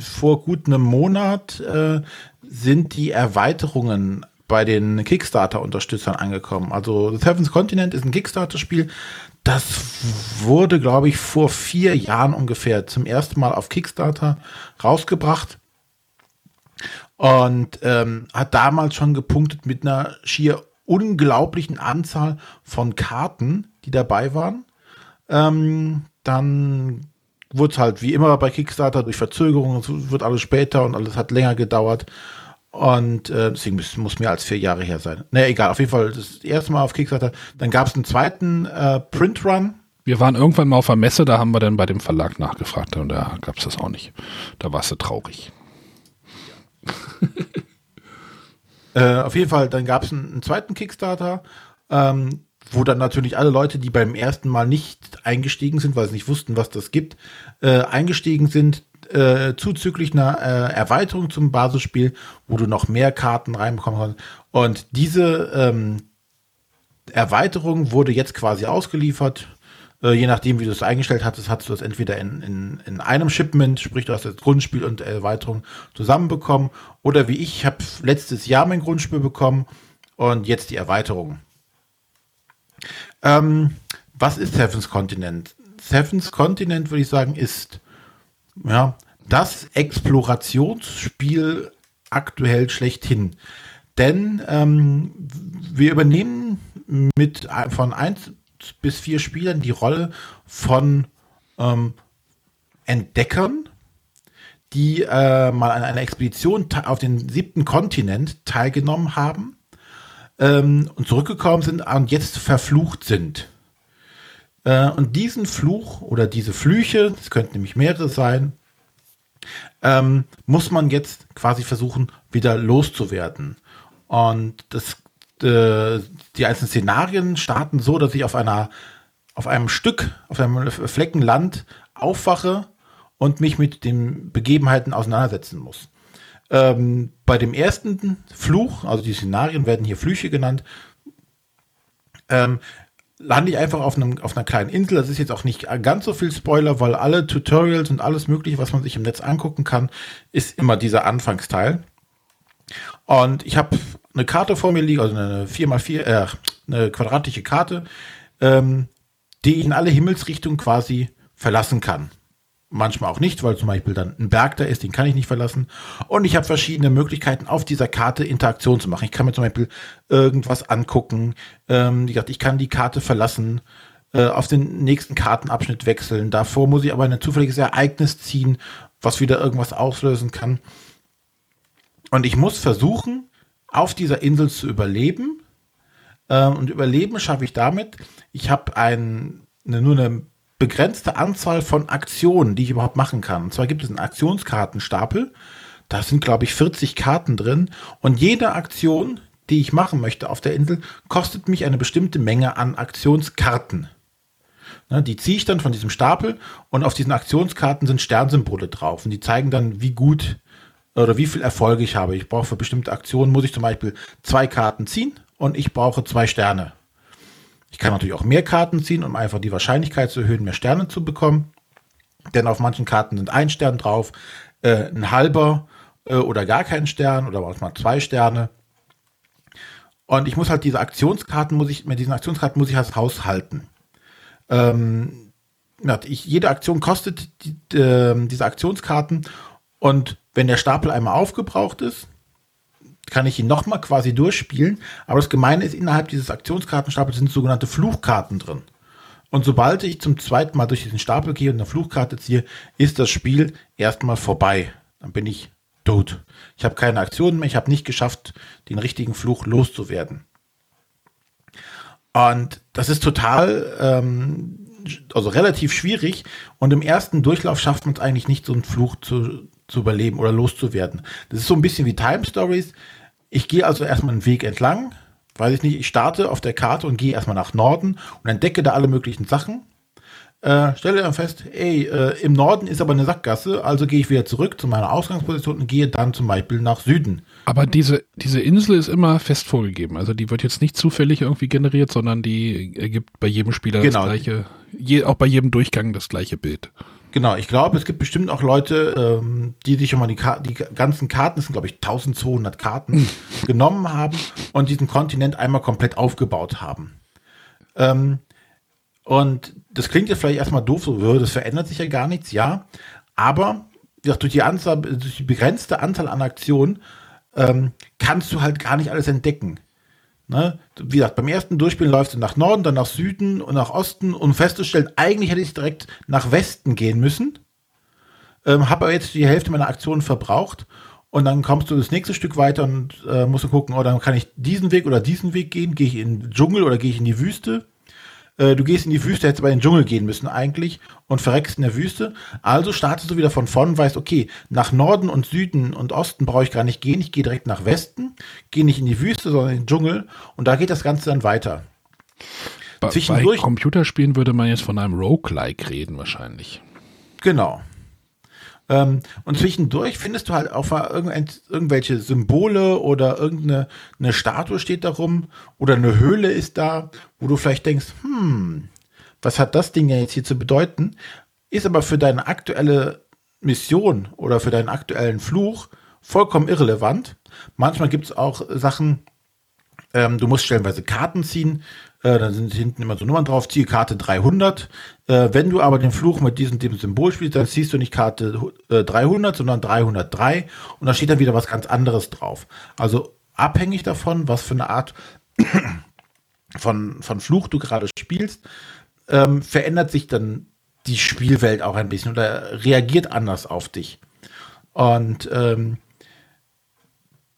[SPEAKER 1] vor gut einem Monat äh, sind die Erweiterungen bei den Kickstarter-Unterstützern angekommen. Also The Seventh Continent ist ein Kickstarter-Spiel. Das wurde, glaube ich, vor vier Jahren ungefähr zum ersten Mal auf Kickstarter rausgebracht und ähm, hat damals schon gepunktet mit einer schier unglaublichen Anzahl von Karten, die dabei waren. Ähm, dann wurde es halt wie immer bei Kickstarter durch Verzögerungen, es wird alles später und alles hat länger gedauert. Und äh, deswegen muss, muss mehr als vier Jahre her sein. Ne, egal, auf jeden Fall das erste Mal auf Kickstarter. Dann gab es einen zweiten äh, Print-Run.
[SPEAKER 3] Wir waren irgendwann mal auf der Messe, da haben wir dann bei dem Verlag nachgefragt und da gab es das auch nicht. Da warst du traurig.
[SPEAKER 1] Äh, auf jeden Fall, dann gab es einen, einen zweiten Kickstarter, ähm, wo dann natürlich alle Leute, die beim ersten Mal nicht eingestiegen sind, weil sie nicht wussten, was das gibt, äh, eingestiegen sind, äh, zuzüglich einer äh, Erweiterung zum Basisspiel, wo du noch mehr Karten reinbekommen kannst. Und diese ähm, Erweiterung wurde jetzt quasi ausgeliefert. Äh, je nachdem, wie du es eingestellt hattest, hast du das entweder in, in, in einem Shipment, sprich du hast das Grundspiel und Erweiterung zusammenbekommen, oder wie ich, ich habe letztes Jahr mein Grundspiel bekommen und jetzt die Erweiterung. Ähm, was ist Seven's Continent? Seven's Continent, würde ich sagen, ist ja, das Explorationsspiel aktuell schlechthin. Denn ähm, wir übernehmen mit von 1 bis 4 Spielern die Rolle von ähm, Entdeckern, die äh, mal an einer Expedition auf den siebten Kontinent teilgenommen haben ähm, und zurückgekommen sind und jetzt verflucht sind. Äh, und diesen Fluch oder diese Flüche, es könnten nämlich mehrere sein, ähm, muss man jetzt quasi versuchen, wieder loszuwerden. Und das, äh, die einzelnen Szenarien starten so, dass ich auf einer, auf einem Stück, auf einem Flecken Land aufwache und mich mit den Begebenheiten auseinandersetzen muss. Ähm, bei dem ersten Fluch, also die Szenarien werden hier Flüche genannt, ähm, lande ich einfach auf, einem, auf einer kleinen Insel. Das ist jetzt auch nicht ganz so viel Spoiler, weil alle Tutorials und alles Mögliche, was man sich im Netz angucken kann, ist immer dieser Anfangsteil. Und ich habe eine Karte vor mir liegen, also eine 4x4, äh, eine quadratische Karte, ähm, die ich in alle Himmelsrichtungen quasi verlassen kann. Manchmal auch nicht, weil zum Beispiel dann ein Berg da ist, den kann ich nicht verlassen. Und ich habe verschiedene Möglichkeiten, auf dieser Karte Interaktion zu machen. Ich kann mir zum Beispiel irgendwas angucken. Ähm, wie gesagt, ich kann die Karte verlassen, äh, auf den nächsten Kartenabschnitt wechseln. Davor muss ich aber ein zufälliges Ereignis ziehen, was wieder irgendwas auslösen kann. Und ich muss versuchen, auf dieser Insel zu überleben. Ähm, und überleben schaffe ich damit. Ich habe ein, eine, nur eine begrenzte Anzahl von Aktionen, die ich überhaupt machen kann. Und zwar gibt es einen Aktionskartenstapel. Da sind, glaube ich, 40 Karten drin. Und jede Aktion, die ich machen möchte auf der Insel, kostet mich eine bestimmte Menge an Aktionskarten. Ne, die ziehe ich dann von diesem Stapel und auf diesen Aktionskarten sind Sternsymbole drauf. Und die zeigen dann, wie gut oder wie viel Erfolge ich habe. Ich brauche für bestimmte Aktionen, muss ich zum Beispiel zwei Karten ziehen und ich brauche zwei Sterne. Ich kann natürlich auch mehr Karten ziehen, um einfach die Wahrscheinlichkeit zu erhöhen, mehr Sterne zu bekommen. Denn auf manchen Karten sind ein Stern drauf, äh, ein halber äh, oder gar kein Stern oder manchmal zwei Sterne. Und ich muss halt diese Aktionskarten, muss ich, mit diesen Aktionskarten muss ich als Haus halten. Ähm, ich, jede Aktion kostet die, äh, diese Aktionskarten und wenn der Stapel einmal aufgebraucht ist, kann ich ihn nochmal quasi durchspielen. Aber das Gemeine ist, innerhalb dieses Aktionskartenstapels sind sogenannte Fluchkarten drin. Und sobald ich zum zweiten Mal durch diesen Stapel gehe und eine Fluchkarte ziehe, ist das Spiel erstmal vorbei. Dann bin ich tot. Ich habe keine Aktionen mehr, ich habe nicht geschafft, den richtigen Fluch loszuwerden. Und das ist total, ähm, also relativ schwierig. Und im ersten Durchlauf schafft man es eigentlich nicht, so einen Fluch zu, zu überleben oder loszuwerden. Das ist so ein bisschen wie Time Stories. Ich gehe also erstmal einen Weg entlang, weiß ich nicht, ich starte auf der Karte und gehe erstmal nach Norden und entdecke da alle möglichen Sachen. Äh, stelle dann fest, ey, äh, im Norden ist aber eine Sackgasse, also gehe ich wieder zurück zu meiner Ausgangsposition und gehe dann zum Beispiel nach Süden.
[SPEAKER 3] Aber diese, diese Insel ist immer fest vorgegeben. Also die wird jetzt nicht zufällig irgendwie generiert, sondern die ergibt bei jedem Spieler
[SPEAKER 1] Genau.
[SPEAKER 3] das gleiche, je, auch bei jedem Durchgang das gleiche Bild.
[SPEAKER 1] Genau, ich glaube, es gibt bestimmt auch Leute, ähm, die sich schon mal die, Ka die ganzen Karten, das sind glaube ich 1200 Karten, genommen haben und diesen Kontinent einmal komplett aufgebaut haben. Ähm, und das klingt jetzt vielleicht erstmal doof, so, "Äh, das verändert sich ja gar nichts, ja. Aber durch die, Anzahl, durch die begrenzte Anzahl an Aktionen ähm, kannst du halt gar nicht alles entdecken. Ne? Wie gesagt, beim ersten Durchspielen läufst du nach Norden, dann nach Süden und nach Osten, um festzustellen, eigentlich hätte ich direkt nach Westen gehen müssen. Ähm, habe aber jetzt die Hälfte meiner Aktionen verbraucht. Und dann kommst du das nächste Stück weiter und äh, musst du gucken, oh, dann kann ich diesen Weg oder diesen Weg gehen. Gehe ich in den Dschungel oder gehe ich in die Wüste? Äh, du gehst in die Wüste, hättest aber in den Dschungel gehen müssen eigentlich und verreckst in der Wüste. Also startest du wieder von vorn und weißt, okay, nach Norden und Süden und Osten brauche ich gar nicht gehen. Ich gehe direkt nach Westen, gehe nicht in die Wüste, sondern in den Dschungel. Und da geht das Ganze dann weiter.
[SPEAKER 3] Bei, bei Computerspielen würde man jetzt von einem Roguelike reden wahrscheinlich.
[SPEAKER 1] Genau. Ähm, und zwischendurch findest du halt auch irgendwelche Symbole oder irgendeine eine Statue steht da rum oder eine Höhle ist da, wo du vielleicht denkst, hm, was hat das Ding ja jetzt hier zu bedeuten? Ist aber für deine aktuelle Mission oder für deinen aktuellen Fluch vollkommen irrelevant. Manchmal gibt es auch Sachen, ähm, du musst stellenweise Karten ziehen. Äh, dann sind hinten immer so Nummern drauf. Ziehe Karte 300. Äh, wenn du aber den Fluch mit diesem dem Symbol spielst, dann ziehst du nicht Karte äh, 300, sondern 303. Und da steht dann wieder was ganz anderes drauf. Also abhängig davon, was für eine Art von, von Fluch du gerade spielst, ähm, verändert sich dann die Spielwelt auch ein bisschen oder reagiert anders auf dich. Und ähm,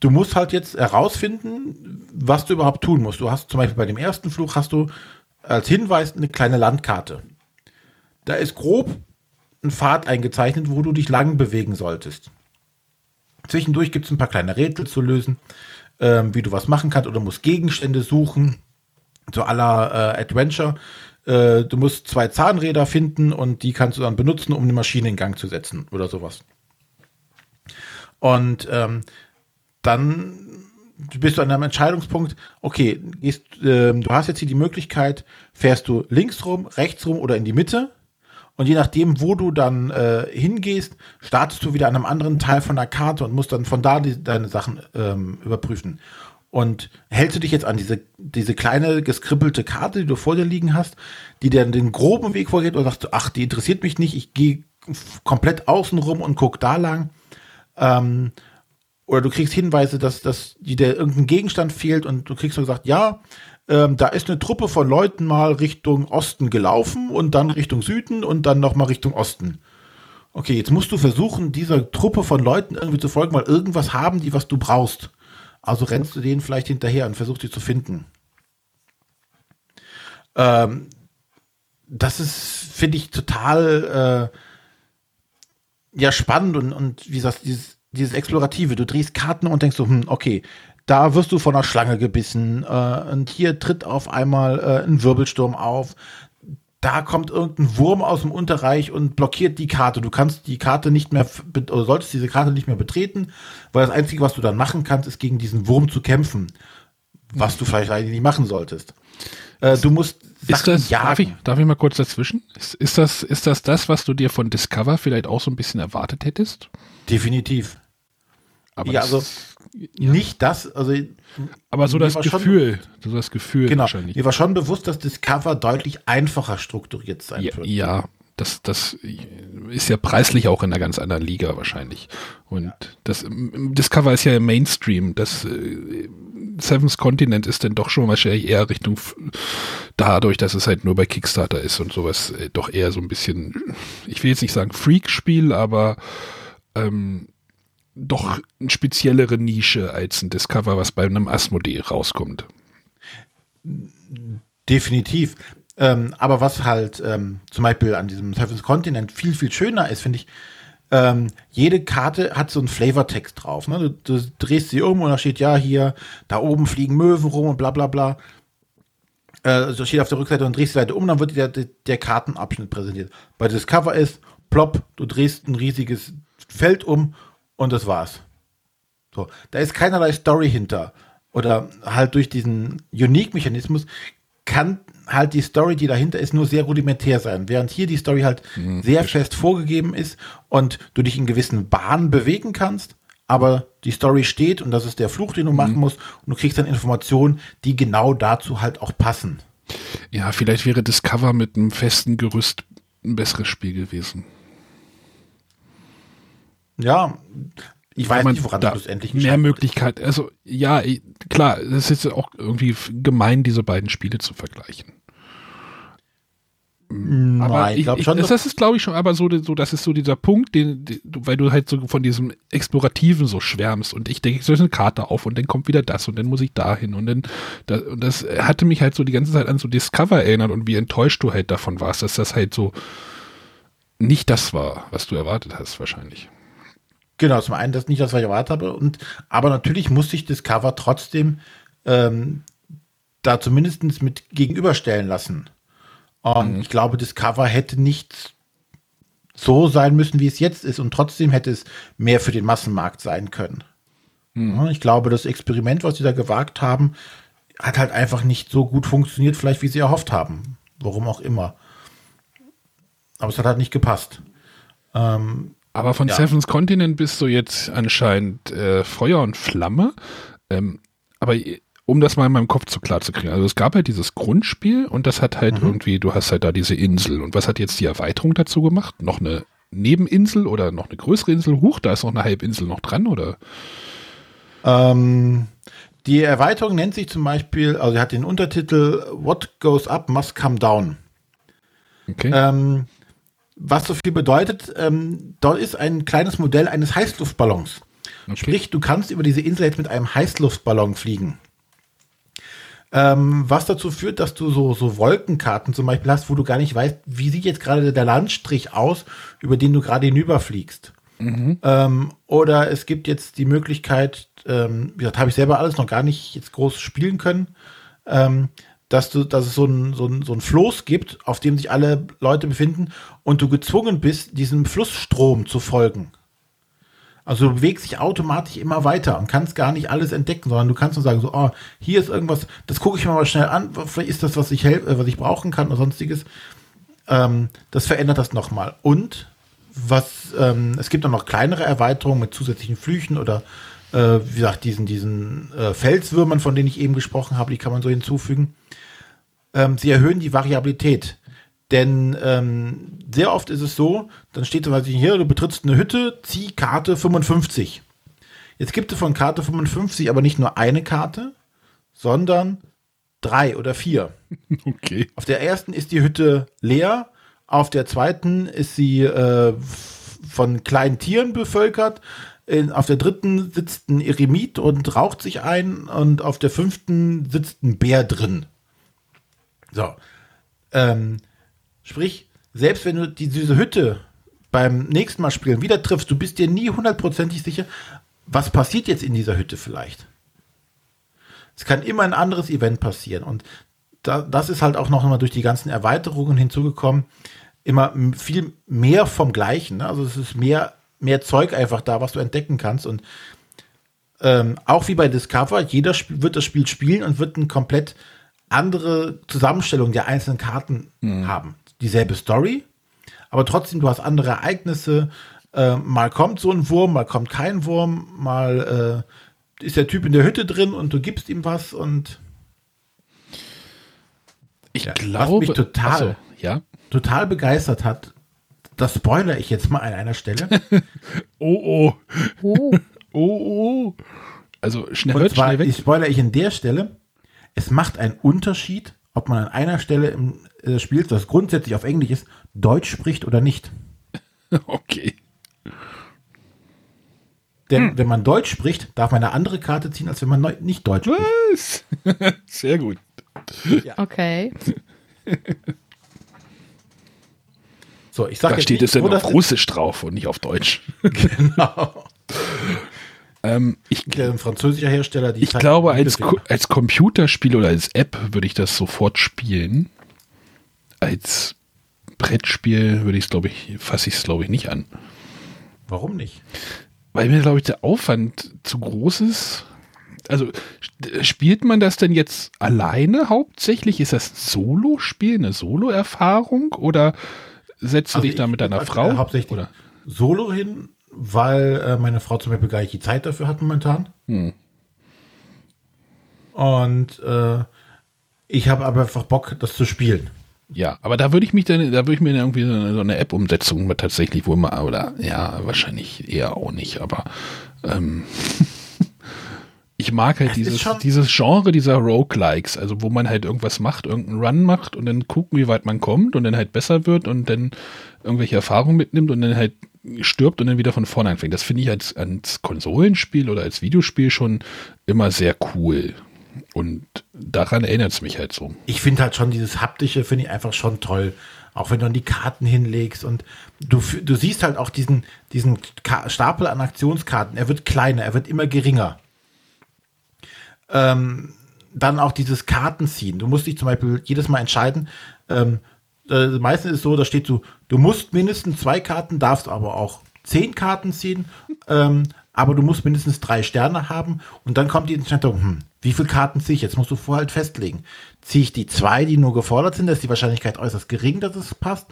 [SPEAKER 1] du musst halt jetzt herausfinden, was du überhaupt tun musst. Du hast zum Beispiel bei dem ersten Fluch hast du als Hinweis eine kleine Landkarte. Da ist grob ein Pfad eingezeichnet, wo du dich lang bewegen solltest. Zwischendurch gibt es ein paar kleine Rätsel zu lösen, ähm, wie du was machen kannst oder musst Gegenstände suchen, so aller äh, Adventure. Äh, du musst zwei Zahnräder finden und die kannst du dann benutzen, um eine Maschine in Gang zu setzen oder sowas. Und ähm, dann bist du an einem Entscheidungspunkt, okay, gehst, ähm, du hast jetzt hier die Möglichkeit, fährst du links rum, rechts rum oder in die Mitte. Und je nachdem, wo du dann äh, hingehst, startest du wieder an einem anderen Teil von der Karte und musst dann von da die, deine Sachen ähm, überprüfen. Und hältst du dich jetzt an diese, diese kleine geskribbelte Karte, die du vor dir liegen hast, die dir den groben Weg vorgeht, oder sagst du, ach, die interessiert mich nicht, ich gehe komplett außen rum und guck da lang. Ähm, oder du kriegst Hinweise, dass, dass dir irgendein Gegenstand fehlt und du kriegst so gesagt, ja, ähm, da ist eine Truppe von Leuten mal Richtung Osten gelaufen und dann Richtung Süden und dann nochmal Richtung Osten. Okay, jetzt musst du versuchen, dieser Truppe von Leuten irgendwie zu folgen, weil irgendwas haben die, was du brauchst. Also rennst du denen vielleicht hinterher und versuchst sie zu finden. Ähm, das ist, finde ich, total äh, ja spannend und, und wie gesagt, dieses, dieses Explorative. Du drehst Karten und denkst so, hm, okay, da wirst du von einer Schlange gebissen äh, und hier tritt auf einmal äh, ein Wirbelsturm auf. Da kommt irgendein Wurm aus dem Unterreich und blockiert die Karte. Du kannst die Karte nicht mehr, oder solltest diese Karte nicht mehr betreten, weil das Einzige, was du dann machen kannst, ist gegen diesen Wurm zu kämpfen. Was du vielleicht eigentlich nicht machen solltest. Äh, du musst
[SPEAKER 3] Ist das, darf ich, darf ich mal kurz dazwischen? Ist, ist, das, ist das das, was du dir von Discover vielleicht auch so ein bisschen erwartet hättest?
[SPEAKER 1] Definitiv.
[SPEAKER 3] Aber,
[SPEAKER 1] Ja,
[SPEAKER 3] das,
[SPEAKER 1] also nicht das, also
[SPEAKER 3] aber so das
[SPEAKER 1] war schon-
[SPEAKER 3] Gefühl, so das Gefühl
[SPEAKER 1] genau,
[SPEAKER 3] wahrscheinlich.
[SPEAKER 1] mir war schon bewusst, dass Discover deutlich einfacher strukturiert sein
[SPEAKER 3] Ja,
[SPEAKER 1] wird.
[SPEAKER 3] ja, Das, das ist ja preislich auch in einer ganz anderen Liga wahrscheinlich. Und ja. das Discover ist ja im Mainstream. Das äh, Seventh Continent ist dann doch schon wahrscheinlich eher Richtung dadurch, dass es halt nur bei Kickstarter ist und sowas äh, doch eher so ein bisschen, ich will jetzt nicht sagen Freak-Spiel, aber ähm, doch eine speziellere Nische als ein Discover, was bei einem Asmodee rauskommt.
[SPEAKER 1] Definitiv. Ähm, aber was halt ähm, zum Beispiel an diesem Seventh Continent viel, viel schöner ist, finde ich, ähm, jede Karte hat so einen Flavortext drauf. Ne? Du, du, drehst sie um und da steht ja hier, da oben fliegen Möwen rum und bla bla bla. Äh, so steht auf der Rückseite und drehst die Seite um, dann wird dir der, der Kartenabschnitt präsentiert. Bei Discover ist, plopp, du drehst ein riesiges Feld um und das war's. So, da ist keinerlei Story hinter. Oder halt durch diesen Unique-Mechanismus kann halt die Story, die dahinter ist, nur sehr rudimentär sein. Während hier die Story halt mhm. sehr fest vorgegeben ist und du dich in gewissen Bahnen bewegen kannst, aber die Story steht und das ist der Fluch, den du mhm. machen musst und du kriegst dann Informationen, die genau dazu halt auch passen.
[SPEAKER 3] Ja, vielleicht wäre Discover mit einem festen Gerüst ein besseres Spiel gewesen.
[SPEAKER 1] Ja, ich weiß
[SPEAKER 3] nicht, woran da schlussendlich Mehr Möglichkeit, also ja, klar, es ist auch irgendwie gemein, diese beiden Spiele zu vergleichen.
[SPEAKER 1] Nein, aber ich glaube schon.
[SPEAKER 3] Das, das ist, glaube ich, schon, aber so, so, das ist so dieser Punkt, den, den, weil du halt so von diesem Explorativen so schwärmst und ich denke, ich soll eine Karte auf und dann kommt wieder das und dann muss ich dahin und dann, das, und das hatte mich halt so die ganze Zeit an so Discover erinnert und wie enttäuscht du halt davon warst, dass das halt so nicht das war, was du erwartet hast, wahrscheinlich.
[SPEAKER 1] Genau, zum einen das nicht, das was ich erwartet habe, und aber natürlich muss sich Discover trotzdem ähm, da zumindest mit gegenüberstellen lassen. Und mhm. ich glaube, Discover hätte nicht so sein müssen, wie es jetzt ist. Und trotzdem hätte es mehr für den Massenmarkt sein können. Mhm. Ich glaube, das Experiment, was sie da gewagt haben, hat halt einfach nicht so gut funktioniert, vielleicht wie sie erhofft haben. Warum auch immer. Aber es hat halt nicht gepasst.
[SPEAKER 3] Ähm, aber von ja. Seven's Continent bist du jetzt anscheinend äh, Feuer und Flamme. Ähm, aber um das mal in meinem Kopf zu klar zu kriegen. Also es gab halt dieses Grundspiel und das hat halt mhm. irgendwie, du hast halt da diese Insel. Und was hat jetzt die Erweiterung dazu gemacht? Noch eine Nebeninsel oder noch eine größere Insel? Huch, da ist noch eine Halbinsel noch dran, oder?
[SPEAKER 1] Ähm, die Erweiterung nennt sich zum Beispiel, also sie hat den Untertitel What Goes Up Must Come Down. Okay. Ähm, was so viel bedeutet, ähm, dort ist ein kleines Modell eines Heißluftballons. Okay. Sprich, du kannst über diese Insel jetzt mit einem Heißluftballon fliegen. Ähm, was dazu führt, dass du so, so Wolkenkarten zum Beispiel hast, wo du gar nicht weißt, wie sieht jetzt gerade der Landstrich aus, über den du gerade hinüberfliegst. Mhm. Ähm, oder es gibt jetzt die Möglichkeit, ähm, wie gesagt, habe ich selber alles noch gar nicht jetzt groß spielen können, ähm, dass du, dass es so ein, so ein, so ein Floß gibt, auf dem sich alle Leute befinden und du gezwungen bist, diesem Flussstrom zu folgen. Also du bewegst dich automatisch immer weiter und kannst gar nicht alles entdecken, sondern du kannst nur sagen, so, oh, hier ist irgendwas, das gucke ich mir mal schnell an, vielleicht ist das, was ich, äh, was ich brauchen kann oder sonstiges. Ähm, das verändert das nochmal. Und was, ähm, es gibt auch noch kleinere Erweiterungen mit zusätzlichen Flüchen oder äh, wie gesagt, diesen, diesen äh, Felswürmern, von denen ich eben gesprochen habe, die kann man so hinzufügen. Ähm, sie erhöhen die Variabilität. Denn ähm, sehr oft ist es so, dann steht zum Beispiel hier, du betrittst eine Hütte, zieh Karte 55. Jetzt gibt es von Karte 55 aber nicht nur eine Karte, sondern drei oder vier.
[SPEAKER 3] Okay.
[SPEAKER 1] Auf der ersten ist die Hütte leer, auf der zweiten ist sie äh, von kleinen Tieren bevölkert, in, auf der dritten sitzt ein Eremit und raucht sich ein und auf der fünften sitzt ein Bär drin. So. Ähm, Sprich, selbst wenn du die, diese Hütte beim nächsten Mal spielen wieder triffst, du bist dir nie hundertprozentig sicher, was passiert jetzt in dieser Hütte vielleicht. Es kann immer ein anderes Event passieren. Und da, das ist halt auch noch mal durch die ganzen Erweiterungen hinzugekommen. Immer viel mehr vom Gleichen. Ne? Also es ist mehr, mehr Zeug einfach da, was du entdecken kannst. Und ähm, auch wie bei Discover, jeder wird das Spiel spielen und wird eine komplett andere Zusammenstellung der einzelnen Karten mhm. haben dieselbe Story, aber trotzdem, du hast andere Ereignisse. Äh, mal kommt so ein Wurm, mal kommt kein Wurm, mal äh, ist der Typ in der Hütte drin und du gibst ihm was und
[SPEAKER 3] ich ja, glaube,
[SPEAKER 1] was mich total,
[SPEAKER 3] so, ja?
[SPEAKER 1] total begeistert hat, das spoilere ich jetzt mal an einer Stelle.
[SPEAKER 3] Oh, oh.
[SPEAKER 2] Oh,
[SPEAKER 3] Oh, oh. Also schnell,
[SPEAKER 1] Und
[SPEAKER 3] hört
[SPEAKER 1] zwar,
[SPEAKER 3] schnell
[SPEAKER 1] ich
[SPEAKER 3] weg.
[SPEAKER 1] spoilere ich in der Stelle, es macht einen Unterschied, ob man an einer Stelle im äh, Spiel, das grundsätzlich auf Englisch ist, Deutsch spricht oder nicht.
[SPEAKER 3] Okay.
[SPEAKER 1] Denn wenn man Deutsch spricht, darf man eine andere Karte ziehen, als wenn man neu- nicht Deutsch spricht.
[SPEAKER 3] Was? Sehr gut.
[SPEAKER 2] okay.
[SPEAKER 1] So, ich sage
[SPEAKER 3] Da steht es
[SPEAKER 1] nicht,
[SPEAKER 3] dann
[SPEAKER 1] wo
[SPEAKER 3] auf Russisch drauf und nicht auf Deutsch.
[SPEAKER 1] Genau.
[SPEAKER 3] Ähm, ich
[SPEAKER 1] Der ein französischer Hersteller, die
[SPEAKER 3] ich
[SPEAKER 1] zeigen
[SPEAKER 3] glaube, als, Ko- als Computerspiel oder als App würde ich das sofort spielen. Als Brettspiel würde ich es, glaube ich, fasse ich es, glaube ich, nicht an.
[SPEAKER 1] Warum nicht?
[SPEAKER 3] Weil mir, glaube ich, der Aufwand zu groß ist. Also spielt man das denn jetzt alleine hauptsächlich? Ist das ein Solo-Spiel, eine Solo-Erfahrung? Oder setzt du
[SPEAKER 1] Also
[SPEAKER 3] dich da mit deiner
[SPEAKER 1] aktuell
[SPEAKER 3] Frau?
[SPEAKER 1] hauptsächlich
[SPEAKER 3] Oder?
[SPEAKER 1] Solo hin, weil äh, meine Frau zum Beispiel gar nicht die Zeit dafür hat momentan.
[SPEAKER 3] Hm.
[SPEAKER 1] Und äh, ich habe aber einfach Bock, das zu spielen.
[SPEAKER 3] Ja, aber da würde ich mich dann, da würde ich mir irgendwie so eine, so eine App-Umsetzung tatsächlich wohl mal, oder ja, wahrscheinlich eher auch nicht, aber ähm, ich mag halt
[SPEAKER 1] Es
[SPEAKER 3] dieses, dieses Genre dieser Roguelikes, also wo man halt irgendwas macht, irgendeinen Run macht und dann gucken, wie weit man kommt und dann halt besser wird und dann irgendwelche Erfahrungen mitnimmt und dann halt stirbt und dann wieder von vorne anfängt. Das finde ich als, als Konsolenspiel oder als Videospiel schon immer sehr cool. Und daran erinnert es mich halt so.
[SPEAKER 1] Ich finde halt schon dieses haptische, finde ich einfach schon toll. Auch wenn du dann die Karten hinlegst und du, du siehst halt auch diesen, diesen Stapel an Aktionskarten. Er wird kleiner, er wird immer geringer. Ähm, dann auch dieses Kartenziehen. Du musst dich zum Beispiel jedes Mal entscheiden. Ähm, äh, meistens ist es so, da steht so, du musst mindestens zwei Karten, darfst aber auch zehn Karten ziehen, ähm, aber du musst mindestens drei Sterne haben und dann kommt die Entscheidung, hm, wie viele Karten ziehe ich? Jetzt musst du vorher halt festlegen. Ziehe ich die zwei, die nur gefordert sind, da ist die Wahrscheinlichkeit äußerst gering, dass es passt.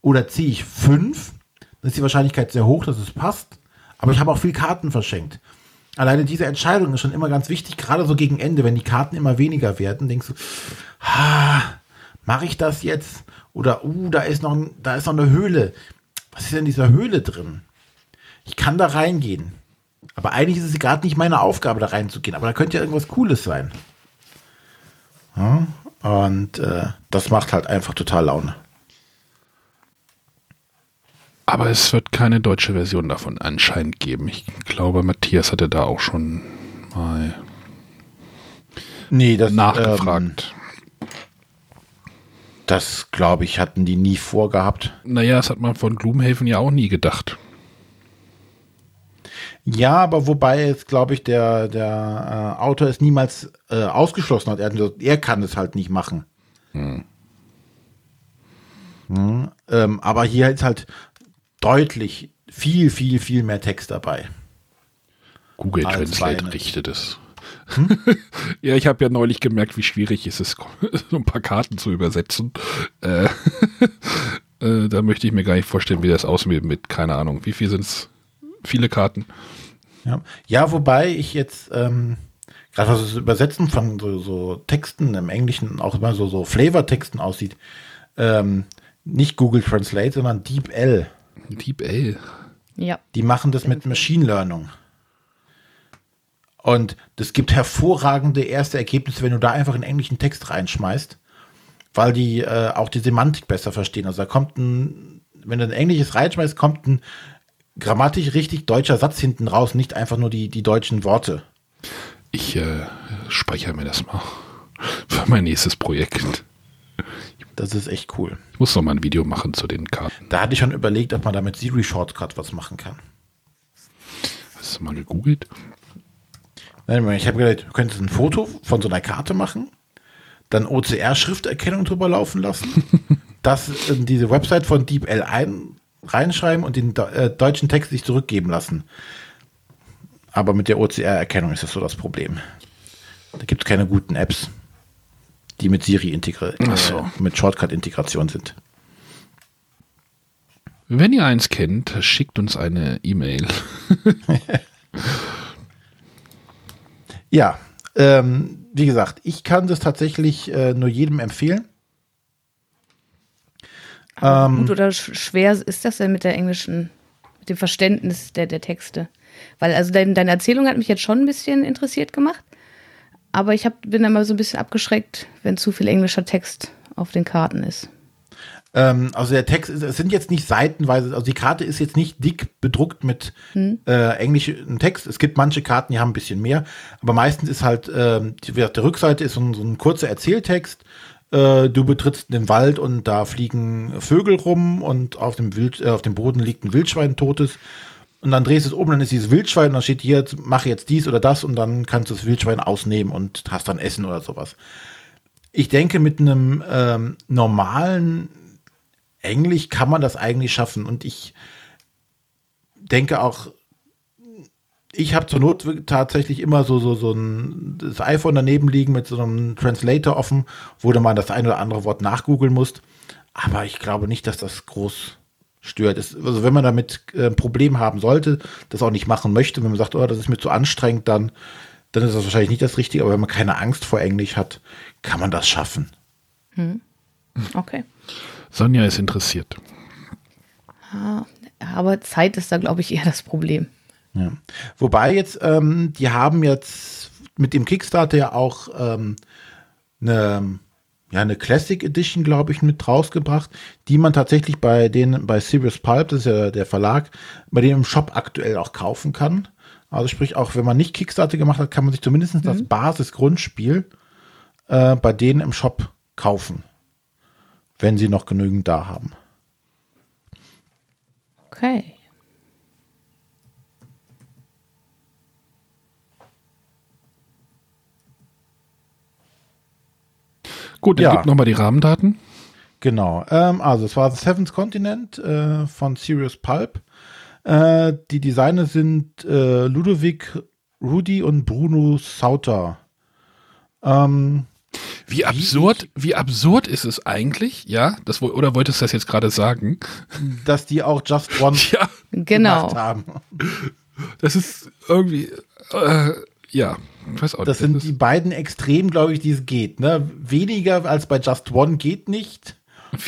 [SPEAKER 1] Oder ziehe ich fünf, dann ist die Wahrscheinlichkeit sehr hoch, dass es passt. Aber ich habe auch viel Karten verschenkt. Alleine diese Entscheidung ist schon immer ganz wichtig, gerade so gegen Ende, wenn die Karten immer weniger werden, denkst du, ah, mache ich das jetzt? Oder, uh, da ist noch, da ist noch eine Höhle. Was ist denn in dieser Höhle drin? Ich kann da reingehen. Aber eigentlich ist es gerade nicht meine Aufgabe, da reinzugehen. Aber da könnte ja irgendwas Cooles sein. Ja, und äh, das macht halt einfach total Laune.
[SPEAKER 3] Aber es wird keine deutsche Version davon anscheinend geben. Ich glaube, Matthias hatte da auch schon mal
[SPEAKER 1] Nee, das, ähm,
[SPEAKER 3] nachgefragt.
[SPEAKER 1] Das glaube ich, hatten die nie vorgehabt.
[SPEAKER 3] naja, das hat man von Gloomhaven ja auch nie gedacht.
[SPEAKER 1] Ja, aber wobei jetzt, glaube ich, der, der äh, Autor es niemals äh, ausgeschlossen hat. Er, er kann es halt nicht machen. Hm, ähm, aber hier ist halt deutlich viel, viel, viel mehr Text dabei.
[SPEAKER 3] Google Translate richtet es. ja, ich habe ja neulich gemerkt, wie schwierig es ist, so ein paar Karten zu übersetzen. Äh, äh, da möchte ich mir gar nicht vorstellen, wie das aussieht mit, keine Ahnung, wie viel sind es? Viele Karten.
[SPEAKER 1] Ja, ja wobei ich jetzt ähm, gerade was das Übersetzen von so, so Texten im Englischen auch immer so, so Flavor-Texten aussieht. Ähm, nicht Google Translate, sondern DeepL.
[SPEAKER 3] Deep L.
[SPEAKER 2] Ja.
[SPEAKER 1] Die machen das mit Machine Learning. Und das gibt hervorragende erste Ergebnisse, wenn du da einfach einen englischen Text reinschmeißt, weil die äh, auch die Semantik besser verstehen. Also da kommt ein, wenn du ein englisches reinschmeißt, kommt ein grammatisch richtig deutscher Satz hinten raus, nicht einfach nur die, die deutschen Worte.
[SPEAKER 3] Ich äh, speichere mir das mal für mein nächstes Projekt.
[SPEAKER 1] Das ist echt cool.
[SPEAKER 3] Ich muss noch mal ein Video machen zu den Karten.
[SPEAKER 1] Da hatte ich schon überlegt, ob man damit Siri Shortcut was machen kann.
[SPEAKER 3] Hast du mal gegoogelt?
[SPEAKER 1] Ich habe gedacht, du könntest ein Foto von so einer Karte machen, dann OCR-Schrifterkennung drüber laufen lassen, das in diese Website von DeepL ein, reinschreiben und den äh, deutschen Text sich zurückgeben lassen. Aber mit der OCR-Erkennung ist das so das Problem. Da gibt es keine guten Apps, die mit Siri integriert,
[SPEAKER 3] Ach so.
[SPEAKER 1] äh, mit Shortcut-Integration sind.
[SPEAKER 3] Wenn ihr eins kennt, schickt uns eine E-Mail.
[SPEAKER 1] Ja, ähm, wie gesagt, ich kann das tatsächlich äh, nur jedem empfehlen. Ähm,
[SPEAKER 2] Gut oder sch- schwer ist das denn mit der englischen, mit dem Verständnis der, der Texte? Weil also dein, deine Erzählung hat mich jetzt schon ein bisschen interessiert gemacht, aber ich hab, bin immer so ein bisschen abgeschreckt, wenn zu viel englischer Text auf den Karten ist.
[SPEAKER 1] Ähm, also der Text, ist- es sind jetzt nicht seitenweise, also die Karte ist jetzt nicht dick bedruckt mit äh, englischem Text. Es gibt manche Karten, die haben ein bisschen mehr, aber meistens ist halt, ähm, die, auf der Rückseite ist so ein, so ein kurzer Erzähltext. Äh, du betrittst den Wald und da fliegen Vögel rum und auf dem, Wild, äh, auf dem Boden liegt ein Wildschwein totes. Und dann drehst du es um, dann ist dieses Wildschwein und dann steht hier, mach jetzt dies oder das und dann kannst du das Wildschwein ausnehmen und hast dann Essen oder sowas. Ich denke, mit einem ähm, normalen Englisch kann man das eigentlich schaffen. Und ich denke auch, ich habe zur Not tatsächlich immer so, so, so ein das iPhone daneben liegen mit so einem Translator offen, wo du mal das ein oder andere Wort nachgoogeln musst. Aber ich glaube nicht, dass das groß stört. Es, also wenn man damit äh, ein Problem haben sollte, das auch nicht machen möchte, wenn man sagt, oh, das ist mir zu anstrengend, dann, dann ist das wahrscheinlich nicht das Richtige. Aber wenn man keine Angst vor Englisch hat, kann man das schaffen.
[SPEAKER 2] Okay.
[SPEAKER 3] Sonja ist interessiert.
[SPEAKER 2] Aber Zeit ist da, glaube ich, eher das Problem.
[SPEAKER 1] Ja. Wobei jetzt, ähm, die haben jetzt mit dem Kickstarter ja auch ähm, eine, ja, eine Classic Edition, glaube ich, mit rausgebracht, die man tatsächlich bei denen, bei Sirius Pulp, das ist ja der Verlag, bei dem im Shop aktuell auch kaufen kann. Also sprich, auch wenn man nicht Kickstarter gemacht hat, kann man sich zumindest das Basis-Grundspiel äh, bei denen im Shop kaufen. Wenn sie noch genügend da haben.
[SPEAKER 2] Okay.
[SPEAKER 3] Gut, dann
[SPEAKER 1] Ja.
[SPEAKER 3] gib nochmal die Rahmendaten.
[SPEAKER 1] Genau. Ähm, also es war The Seventh Continent äh, von Sirius Pulp. Äh, die Designer sind äh, Ludovic Rudi und Bruno Sauter. Ähm,
[SPEAKER 3] Wie absurd, wie absurd ist es eigentlich, ja? Das, oder wolltest du das jetzt gerade sagen?
[SPEAKER 1] dass die auch Just One
[SPEAKER 3] Ja,
[SPEAKER 2] Genau.
[SPEAKER 1] gemacht haben.
[SPEAKER 3] das ist irgendwie, äh, ja, ich weiß auch
[SPEAKER 1] Das
[SPEAKER 3] nicht.
[SPEAKER 1] sind die beiden Extremen, glaube ich, die es geht. Ne? Weniger als bei Just One geht nicht.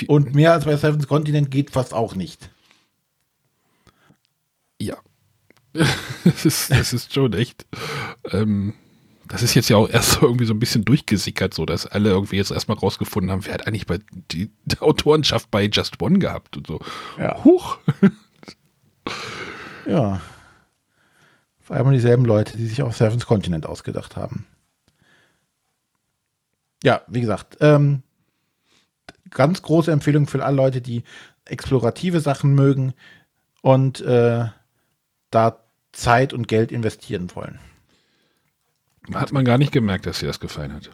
[SPEAKER 1] Und mehr als bei Seventh Continent geht fast auch nicht.
[SPEAKER 3] Ja. das, ist, das ist schon echt. Ähm, das ist jetzt ja auch erst so irgendwie so ein bisschen durchgesickert, so dass alle irgendwie jetzt erstmal rausgefunden haben, wer hat eigentlich bei die, die Autorenschaft bei Just One gehabt und so.
[SPEAKER 1] Ja.
[SPEAKER 3] Huch.
[SPEAKER 1] Ja. Vor allem dieselben Leute, die sich auch Seventh Continent ausgedacht haben. Ja, wie gesagt, ähm, ganz große Empfehlung für alle Leute, die explorative Sachen mögen und äh, da Zeit und Geld investieren wollen.
[SPEAKER 3] Hat man gar nicht gemerkt, dass dir das gefallen hat.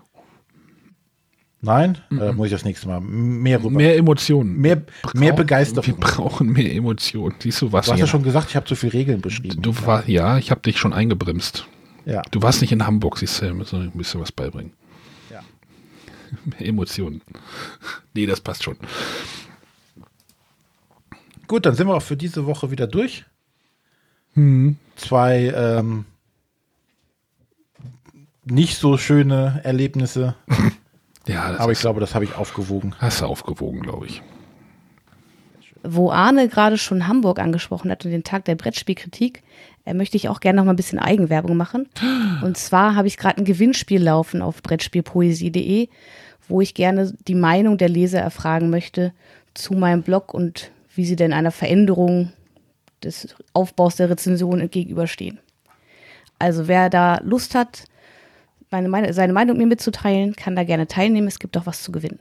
[SPEAKER 1] Nein? Äh, muss ich das nächste Mal mehr rüber.
[SPEAKER 3] Mehr Emotionen.
[SPEAKER 1] mehr, mehr
[SPEAKER 3] Wir
[SPEAKER 1] Begeisterung.
[SPEAKER 3] brauchen mehr Emotionen. Siehst du, was
[SPEAKER 1] Du hast ja schon gesagt, ich habe zu viele Regeln beschrieben.
[SPEAKER 3] Du war, ja, ich habe dich schon eingebremst.
[SPEAKER 1] ja.
[SPEAKER 3] Du warst nicht in Hamburg, siehst du, müssen wir ein bisschen was beibringen.
[SPEAKER 1] Ja.
[SPEAKER 3] Mehr Emotionen. Nee, das passt schon.
[SPEAKER 1] Gut, dann sind wir auch für diese Woche wieder durch.
[SPEAKER 3] Hm.
[SPEAKER 1] Zwei ähm, nicht so schöne Erlebnisse,
[SPEAKER 3] Ja, das
[SPEAKER 1] aber ich glaube, das habe ich aufgewogen.
[SPEAKER 3] hast du aufgewogen, glaube ich.
[SPEAKER 2] Wo Arne gerade schon Hamburg angesprochen hat und den Tag der Brettspielkritik, äh, möchte ich auch gerne noch mal ein bisschen Eigenwerbung machen. Und zwar habe ich gerade ein Gewinnspiel laufen auf brettspielpoesie.de, wo ich gerne die Meinung der Leser erfragen möchte zu meinem Blog und wie sie denn einer Veränderung des Aufbaus der Rezension gegenüberstehen. Also wer da Lust hat, meine, meine, seine Meinung mir mitzuteilen, kann da gerne teilnehmen. Es gibt auch was zu gewinnen.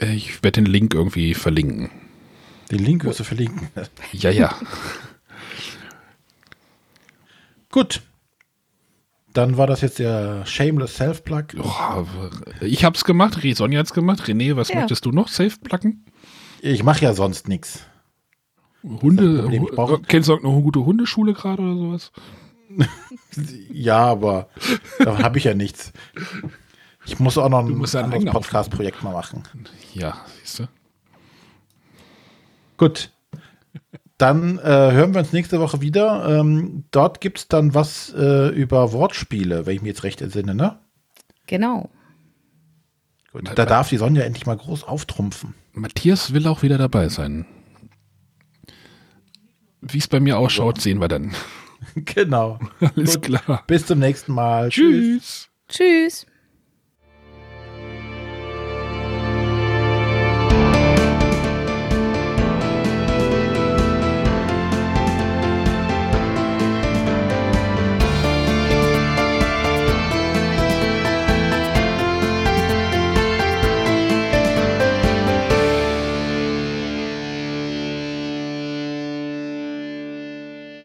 [SPEAKER 3] Äh, Ich werde den Link irgendwie verlinken.
[SPEAKER 1] Den Link wirst du verlinken.
[SPEAKER 3] Ja, ja.
[SPEAKER 1] Gut. Dann war das jetzt der Shameless Self-Plug.
[SPEAKER 3] Oh, ich hab's gemacht, Sonja hat's gemacht. René, was
[SPEAKER 2] Ja.
[SPEAKER 3] möchtest du noch placken?
[SPEAKER 1] Ich mache ja sonst nichts.
[SPEAKER 3] Hunde,
[SPEAKER 1] Problem, ich brauche-
[SPEAKER 3] Hu- kennst du auch noch eine gute Hundeschule gerade oder sowas?
[SPEAKER 1] ja, aber davon habe ich ja nichts. Ich muss auch noch ein,
[SPEAKER 3] ein
[SPEAKER 1] Podcast-Projekt mal machen.
[SPEAKER 3] Ja, siehst du.
[SPEAKER 1] Gut. Dann äh, hören wir uns nächste Woche wieder. Ähm, dort gibt es dann was äh, über Wortspiele, wenn ich mir jetzt recht entsinne, ne?
[SPEAKER 2] Genau.
[SPEAKER 1] Gut, da darf die Sonja endlich mal groß auftrumpfen.
[SPEAKER 3] Matthias will auch wieder dabei sein. Wie es bei mir ausschaut, sehen wir dann
[SPEAKER 1] genau.
[SPEAKER 3] Alles
[SPEAKER 1] Gut.
[SPEAKER 3] klar.
[SPEAKER 1] Bis zum nächsten Mal.
[SPEAKER 3] Tschüss.
[SPEAKER 2] Tschüss.